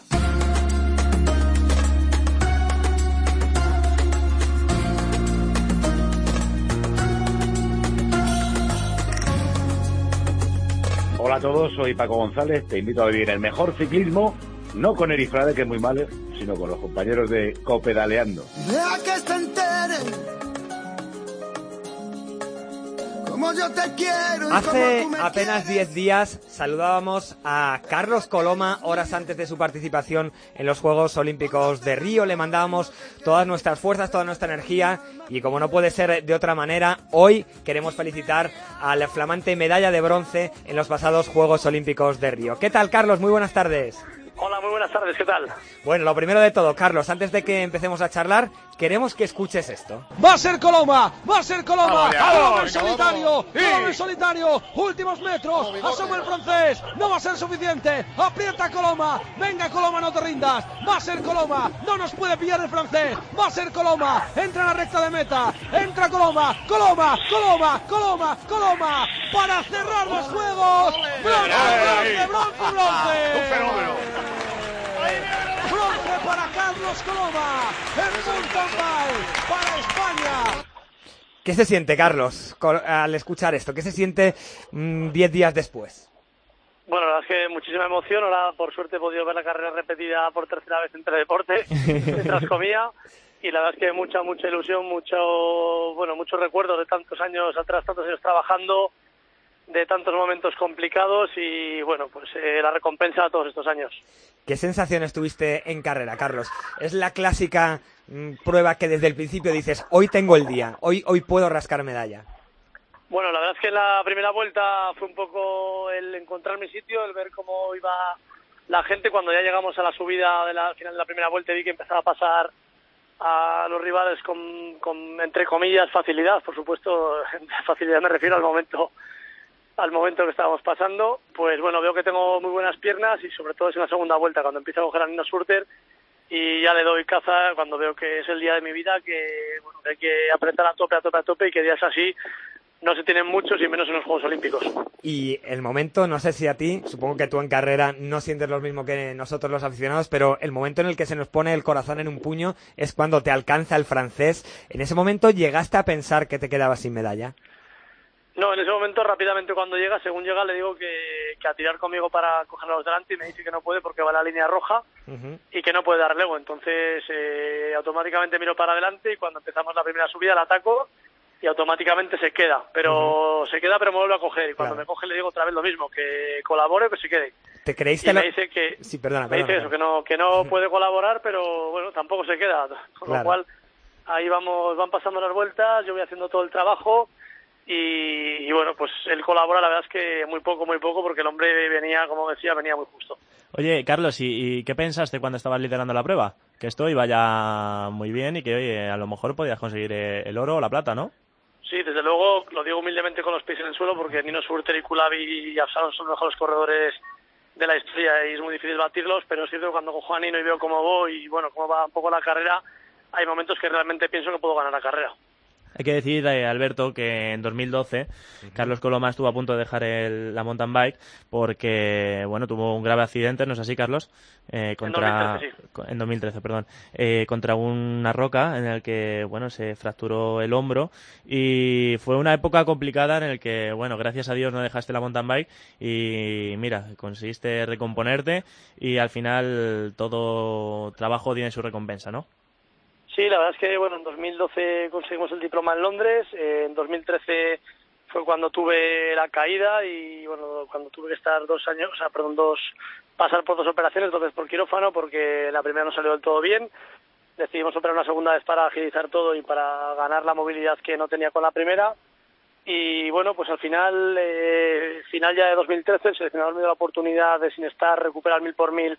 Hola a todos, soy Paco González, te invito a vivir el mejor ciclismo, no con Erifrade, que es muy malo, sino con los compañeros de Copedaleando. Hace apenas 10 días saludábamos a Carlos Coloma horas antes de su participación en los Juegos Olímpicos de Río. Le mandábamos todas nuestras fuerzas, toda nuestra energía y como no puede ser de otra manera, hoy queremos felicitar a la flamante medalla de bronce en los pasados Juegos Olímpicos de Río. ¿Qué tal, Carlos? Muy buenas tardes. Hola, muy buenas tardes, ¿qué tal? Bueno, lo primero de todo, Carlos, antes de que empecemos a charlar, queremos que escuches esto. Va a ser Coloma, va a ser Coloma. Coloma en solitario. Coloma en solitario, últimos metros, asoma el francés, no va a ser suficiente, aprieta Coloma, venga Coloma, no te rindas, va a ser Coloma, no nos puede pillar el francés, va a ser Coloma, entra en la recta de meta, entra Coloma, Coloma, Coloma, Coloma, Coloma, para cerrar los juegos, bronce, bronce, bronce, bronce. Un fenómeno. Bronce para Carlos Coloma, en mountain bike, para España. ¿Qué se siente, Carlos, al escuchar esto? ¿Qué se siente 10 días después? Bueno, la verdad es que muchísima emoción. Ahora, por suerte, he podido ver la carrera repetida por tercera vez en Teledeporte, mientras comía. Y la verdad es que mucha, mucha ilusión, mucho, bueno, muchos recuerdos de tantos años atrás, tantos años trabajando, de tantos momentos complicados y, bueno, pues eh, la recompensa a todos estos años. ¿Qué sensaciones tuviste en carrera, Carlos? ¿Es la clásica mm, prueba que desde el principio dices, hoy tengo el día, hoy, hoy puedo rascar medalla? Bueno, la verdad es que la primera vuelta fue un poco el encontrar mi sitio, el ver cómo iba la gente. Cuando ya llegamos a la subida de la al final de la primera vuelta vi que empezaba a pasar a los rivales con, con entre comillas facilidad, por supuesto, facilidad me refiero al momento al momento que estábamos pasando, pues bueno, veo que tengo muy buenas piernas y sobre todo es en la segunda vuelta cuando empiezo a coger a Nina Surter y ya le doy caza cuando veo que es el día de mi vida, que que hay que apretar a tope, a tope, a tope y que días así no se tienen muchos y menos en los Juegos Olímpicos. Y el momento, no sé si a ti, supongo que tú en carrera no sientes lo mismo que nosotros los aficionados, pero el momento en el que se nos pone el corazón en un puño es cuando te alcanza el francés. ¿En ese momento llegaste a pensar que te quedabas sin medalla? No, en ese momento rápidamente cuando llega, según llega le digo que, que a tirar conmigo para cogerlos delante y me dice que no puede porque va a la línea roja y que no puede dar relevo. Entonces eh, automáticamente miro para adelante y cuando empezamos la primera subida la ataco y automáticamente se queda. Pero se queda pero me vuelve a coger y cuando Claro. me coge le digo otra vez lo mismo, que colabore o que se quede. ¿Te creíste Y me dice que Sí, perdona, me dice eso, que no, que no puede colaborar, pero bueno, tampoco se queda. Con Claro. lo cual, ahí vamos, van pasando las vueltas, yo voy haciendo todo el trabajo y, y bueno, pues él colabora, la verdad es que muy poco, muy poco, porque el hombre venía, como decía, venía muy justo. Oye, Carlos, ¿y, y qué pensaste cuando estabas liderando la prueba? Que esto iba ya muy bien y que, oye, a lo mejor podías conseguir eh, el oro o la plata, ¿no? Sí, desde luego, lo digo humildemente con los pies en el suelo, porque Nino Surter y Kulabi y Absalom son los mejores corredores de la historia y es muy difícil batirlos, pero es cierto que cuando cojo a Nino y veo cómo voy y bueno, cómo va un poco la carrera, hay momentos que realmente pienso que puedo ganar la carrera. Hay que decir, eh, Alberto, que en 2012 Carlos Coloma estuvo a punto de dejar el- la mountain bike porque, bueno, tuvo un grave accidente, ¿no es así, Carlos? Eh, contra, 2013, co- en 2013, perdón, eh, contra una roca en el que, bueno, se fracturó el hombro y fue una época complicada en el que, bueno, gracias a Dios no dejaste la mountain bike y mira, conseguiste recomponerte y al final todo trabajo tiene su recompensa, ¿no? Sí, la verdad es que bueno, en 2012 conseguimos el diploma en Londres, eh, en 2013 fue cuando tuve la caída y bueno, cuando tuve que estar dos años, o sea, perdón, dos, pasar por dos operaciones, dos por quirófano porque la primera no salió del todo bien. Decidimos operar una segunda vez para agilizar todo y para ganar la movilidad que no tenía con la primera. Y bueno, pues al final, eh, final ya de 2013, el seleccionador me dio la oportunidad de sin estar recuperar mil por mil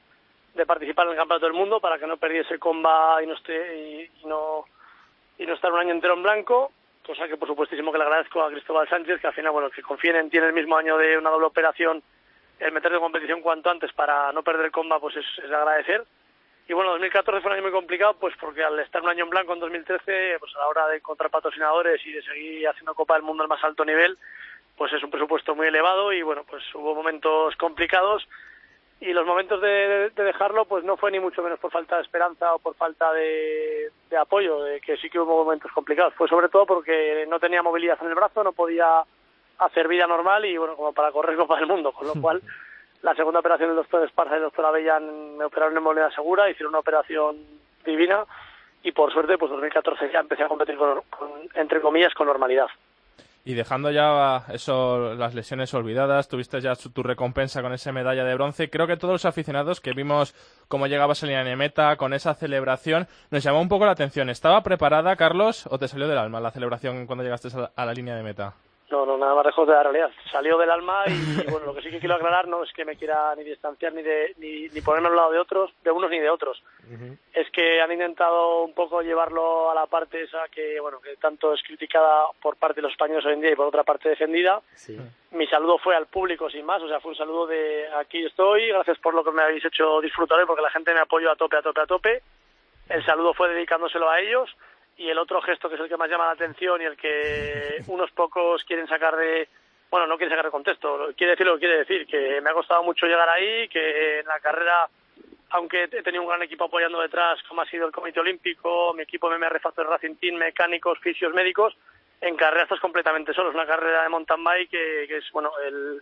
de participar en el Campeonato del Mundo para que no perdiese comba y no esté y, no y no estar un año entero en blanco, cosa que por supuestísimo que le agradezco a Cristóbal Sánchez, que al final, bueno, que confíen en ti en el mismo año de una doble operación, el meterse en competición cuanto antes para no perder comba, pues es, es de agradecer. Y bueno, 2014 fue un año muy complicado, pues porque al estar un año en blanco en 2013, pues a la hora de encontrar patrocinadores y de seguir haciendo Copa del Mundo al más alto nivel, pues es un presupuesto muy elevado y bueno, pues hubo momentos complicados y los momentos de, de dejarlo pues no fue ni mucho menos por falta de esperanza o por falta de, de apoyo, de que sí que hubo momentos complicados, fue sobre todo porque no tenía movilidad en el brazo, no podía hacer vida normal y bueno, como para correr Copa del Mundo, con lo cual la segunda operación del doctor Esparza y el doctor Avellán me operaron en moneda segura, hicieron una operación divina y por suerte pues 2014 ya empecé a competir con, con- entre comillas con normalidad. Y dejando ya eso, las lesiones olvidadas, tuviste ya tu recompensa con esa medalla de bronce. Creo que todos los aficionados que vimos cómo llegabas a línea de meta con esa celebración, nos llamó un poco la atención. ¿Estaba preparada, Carlos, o te salió del alma la celebración cuando llegaste a la línea de meta? No, no, nada más lejos de la realidad. Salió del alma y, bueno, lo que sí que quiero aclarar no es que me quiera ni distanciar ni de ni, ni ponerme al lado de otros, de unos ni de otros. Es que han intentado un poco llevarlo a la parte esa que, bueno, que tanto es criticada por parte de los españoles hoy en día y por otra parte defendida. Mi saludo fue al público sin más, o sea, fue un saludo de aquí estoy, gracias por lo que me habéis hecho disfrutar hoy porque la gente me apoyó a tope, a tope, a tope. El saludo fue dedicándoselo a ellos y el otro gesto que es el que más llama la atención y el que unos pocos quieren sacar de bueno no quieren sacar de contexto quiere decir lo que quiere decir que me ha costado mucho llegar ahí que en la carrera aunque he tenido un gran equipo apoyando detrás como ha sido el Comité Olímpico mi equipo MMR Factor Racing Team mecánicos fisios médicos en carrera estás completamente solo. Es una carrera de mountain bike que, que es bueno el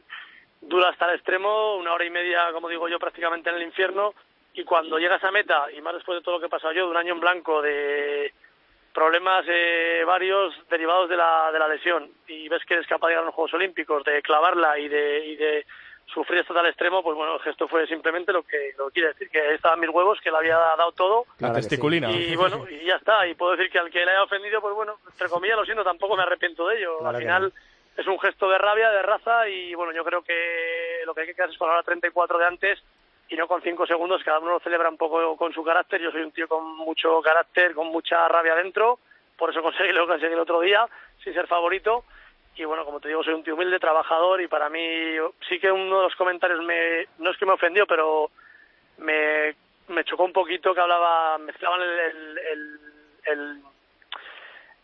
dura hasta el extremo una hora y media como digo yo prácticamente en el infierno y cuando llegas a meta y más después de todo lo que he pasado yo de un año en blanco de problemas eh, varios derivados de la, de la lesión y ves que eres capaz de a los Juegos Olímpicos, de clavarla y de, y de sufrir hasta tal extremo, pues bueno, el gesto fue simplemente lo que, lo que quiere decir, que estaban mis huevos, que le había dado todo. La testiculina. Y bueno, y ya está. Y puedo decir que al que le haya ofendido, pues bueno, entre comillas lo siento, tampoco me arrepiento de ello. Claro al final es un gesto de rabia, de raza y bueno, yo creo que lo que hay que quedarse es con la hora 34 de antes y no con cinco segundos, cada uno lo celebra un poco con su carácter. Yo soy un tío con mucho carácter, con mucha rabia dentro, por eso conseguí lo que conseguí el otro día, sin ser favorito. Y bueno, como te digo, soy un tío humilde, trabajador y para mí sí que uno de los comentarios me, no es que me ofendió, pero me, me chocó un poquito que hablaba, mezclaban el, el,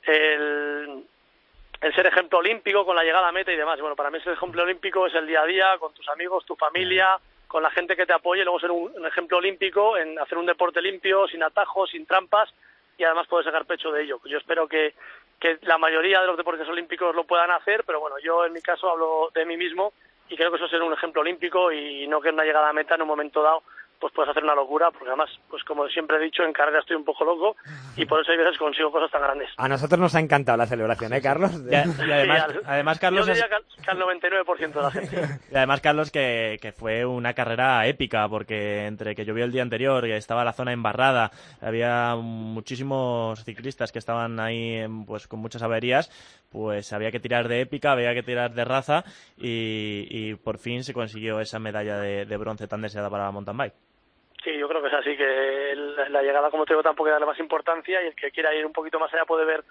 el, ser ejemplo olímpico con la llegada a meta y demás. Bueno, para mí ese ejemplo olímpico es el día a día con tus amigos, tu familia, con la gente que te apoye, luego ser un, ejemplo olímpico en hacer un deporte limpio, sin atajos, sin trampas y además poder sacar pecho de ello. Yo espero que, la mayoría de los deportes olímpicos lo puedan hacer, pero bueno, yo en mi caso hablo de mí mismo y creo que eso es ser un ejemplo olímpico y no que una llegada a meta en un momento dado pues puedes hacer una locura, porque además, pues como siempre he dicho, en carrera estoy un poco loco y por eso hay veces consigo cosas tan grandes. A nosotros nos ha encantado la celebración, ¿eh, Carlos? Y, a- y además, Sí, al- además, Carlos, Yo diría que al, que al 99% de la gente. y además, Carlos, que, que fue una carrera épica, porque entre que llovió el día anterior, que estaba la zona embarrada, había muchísimos ciclistas que estaban ahí pues con muchas averías, pues había que tirar de épica, había que tirar de raza, y, y por fin se consiguió esa medalla de, de bronce tan deseada para la mountain bike. Sí, yo creo que es así, que la llegada, como te digo, tampoco hay que darle más importancia y el que quiera ir un poquito más allá puede ver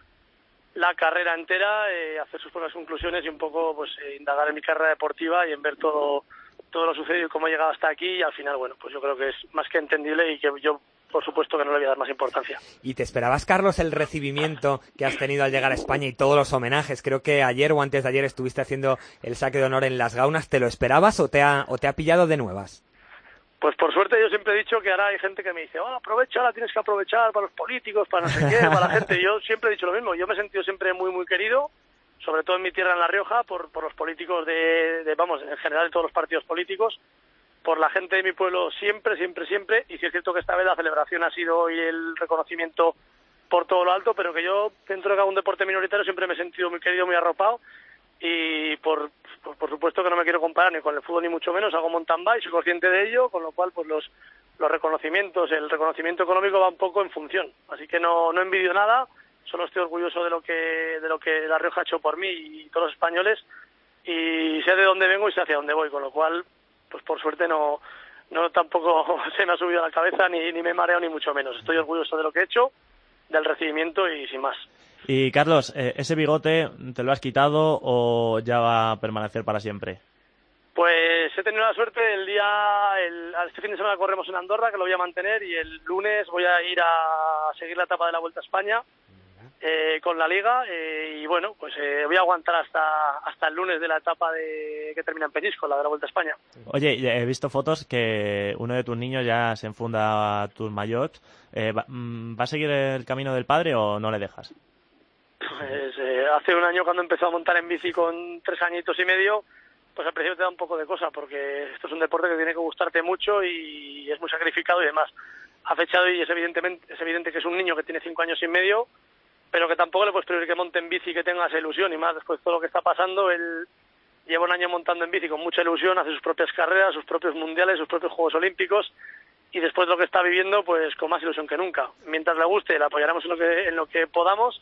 la carrera entera, eh, hacer sus propias conclusiones y un poco pues eh, indagar en mi carrera deportiva y en ver todo todo lo sucedido y cómo he llegado hasta aquí y al final, bueno, pues yo creo que es más que entendible y que yo por supuesto que no le voy a dar más importancia. ¿Y te esperabas, Carlos, el recibimiento que has tenido al llegar a España y todos los homenajes? Creo que ayer o antes de ayer estuviste haciendo el saque de honor en las gaunas. ¿Te lo esperabas o te ha, o te ha pillado de nuevas? Pues por suerte yo siempre he dicho que ahora hay gente que me dice, oh, aprovecha, ahora tienes que aprovechar para los políticos, para no sé qué, para la gente. Yo siempre he dicho lo mismo, yo me he sentido siempre muy, muy querido, sobre todo en mi tierra, en La Rioja, por, por los políticos de, de, vamos, en general de todos los partidos políticos, por la gente de mi pueblo siempre, siempre, siempre, y sí es cierto que esta vez la celebración ha sido hoy el reconocimiento por todo lo alto, pero que yo, dentro de cada un deporte minoritario, siempre me he sentido muy querido, muy arropado, y por, por, por, supuesto que no me quiero comparar ni con el fútbol ni mucho menos, hago mountain bike, soy consciente de ello, con lo cual pues los, los reconocimientos, el reconocimiento económico va un poco en función, así que no, no envidio nada, solo estoy orgulloso de lo que de lo que La Rioja ha hecho por mí y todos los españoles y sé de dónde vengo y sé hacia dónde voy, con lo cual pues por suerte no no tampoco se me ha subido la cabeza ni, ni me he mareado ni mucho menos, estoy orgulloso de lo que he hecho, del recibimiento y sin más. Y Carlos, eh, ¿ese bigote te lo has quitado o ya va a permanecer para siempre? Pues he tenido la suerte, el día, el, este fin de semana corremos en Andorra, que lo voy a mantener, y el lunes voy a ir a seguir la etapa de la Vuelta a España eh, con la Liga, eh, y bueno, pues eh, voy a aguantar hasta hasta el lunes de la etapa de que termina en Peñisco, la de la Vuelta a España. Oye, he visto fotos que uno de tus niños ya se enfunda a tu maillot. ¿va, ¿Va a seguir el camino del padre o no le dejas? Pues, eh, hace un año cuando empezó a montar en bici con tres añitos y medio, pues al principio te da un poco de cosa porque esto es un deporte que tiene que gustarte mucho y es muy sacrificado y demás. Ha fechado y es evidentemente es evidente que es un niño que tiene cinco años y medio, pero que tampoco le puedes pedir que monte en bici que tenga esa ilusión y más después de todo lo que está pasando, él lleva un año montando en bici con mucha ilusión, hace sus propias carreras, sus propios mundiales, sus propios Juegos Olímpicos y después de lo que está viviendo, pues con más ilusión que nunca. Mientras le guste, le apoyaremos en lo que, en lo que podamos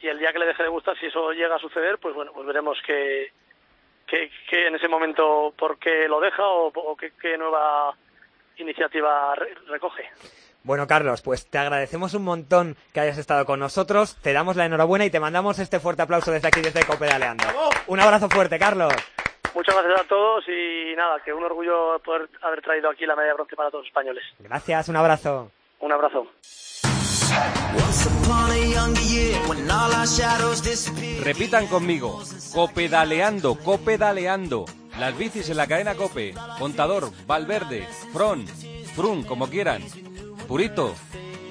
y el día que le deje de gustar, si eso llega a suceder, pues bueno, pues veremos que, que, que en ese momento por qué lo deja o, o qué, qué nueva iniciativa re recoge. Bueno, Carlos, pues te agradecemos un montón que hayas estado con nosotros, te damos la enhorabuena y te mandamos este fuerte aplauso desde aquí, desde Copedaleando. Un abrazo fuerte, Carlos. Muchas gracias a todos y nada, que un orgullo poder haber traído aquí la de bronce para todos los españoles. Gracias, un abrazo. Un abrazo. Repitan conmigo, copedaleando, copedaleando. Las bicis en la cadena Cope. Contador, Valverde, Fron, Frun, como quieran. Purito,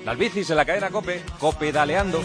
las bicis en la cadena Cope, copedaleando.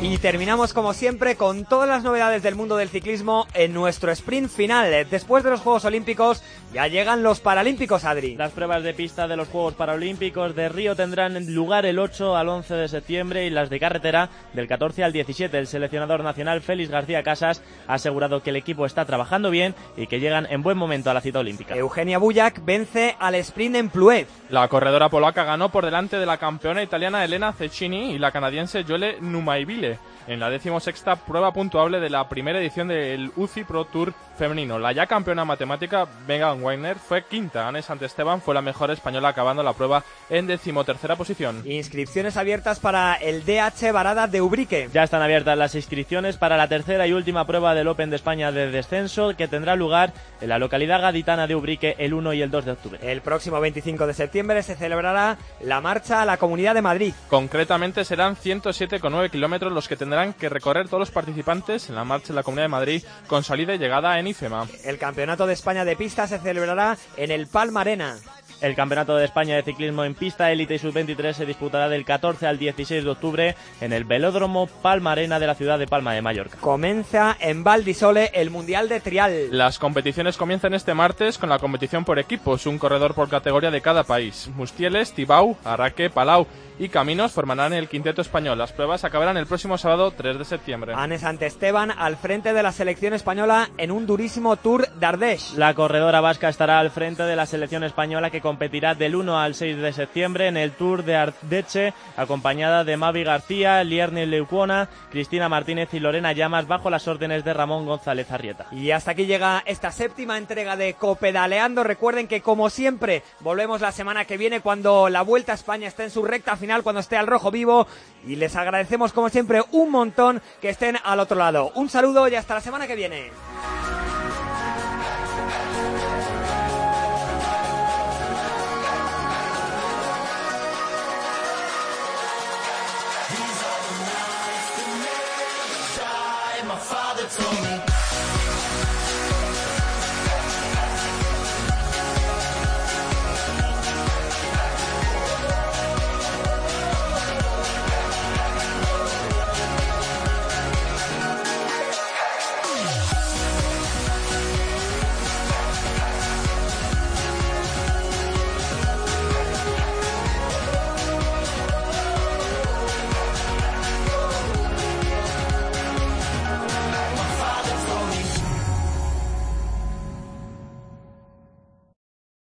Y terminamos como siempre con todas las novedades del mundo del ciclismo en nuestro sprint final. Después de los Juegos Olímpicos ya llegan los Paralímpicos, Adri. Las pruebas de pista de los Juegos Paralímpicos de Río tendrán lugar el 8 al 11 de septiembre y las de carretera del 14 al 17. El seleccionador nacional Félix García Casas ha asegurado que el equipo está trabajando bien y que llegan en buen momento a la cita olímpica. Eugenia Bullac vence al sprint en Plouet. La corredora polaca ganó por delante de la campeona italiana Elena Cecchini y la canadiense Joelle Numaiville en la decimosexta prueba puntuable de la primera edición del UCI Pro Tour femenino. La ya campeona matemática Megan Weiner fue quinta. Anne Esteban fue la mejor española acabando la prueba en decimotercera posición. Inscripciones abiertas para el DH Varada de Ubrique. Ya están abiertas las inscripciones para la tercera y última prueba del Open de España de descenso que tendrá lugar en la localidad gaditana de Ubrique el 1 y el 2 de octubre. El próximo 25 de septiembre se celebrará la marcha a la Comunidad de Madrid. Concretamente serán 107,9 kilómetros los que tendrán que recorrer todos los participantes en la marcha en la Comunidad de Madrid con salida y llegada en IFEMA. El Campeonato de España de Pista se celebrará en el Palma Arena. El Campeonato de España de Ciclismo en Pista Élite y Sub-23 se disputará del 14 al 16 de octubre en el Velódromo Palma Arena de la ciudad de Palma de Mallorca. Comienza en Valdisole el Mundial de Trial. Las competiciones comienzan este martes con la competición por equipos, un corredor por categoría de cada país. Mustieles, Tibau, Arraque, Palau y Caminos formarán el quinteto español. Las pruebas acabarán el próximo sábado 3 de septiembre. Anne Esteban al frente de la selección española en un durísimo Tour de Ardèche. La corredora vasca estará al frente de la selección española que competirá del 1 al 6 de septiembre en el Tour de Ardèche, acompañada de Mavi García, Lierni Leucuona, Cristina Martínez y Lorena Llamas bajo las órdenes de Ramón González Arrieta. Y hasta aquí llega esta séptima entrega de Copedaleando. Recuerden que como siempre volvemos la semana que viene cuando la Vuelta a España esté en su recta final cuando esté al rojo vivo. Y les agradecemos como siempre un montón que estén al otro lado. Un saludo y hasta la semana que viene.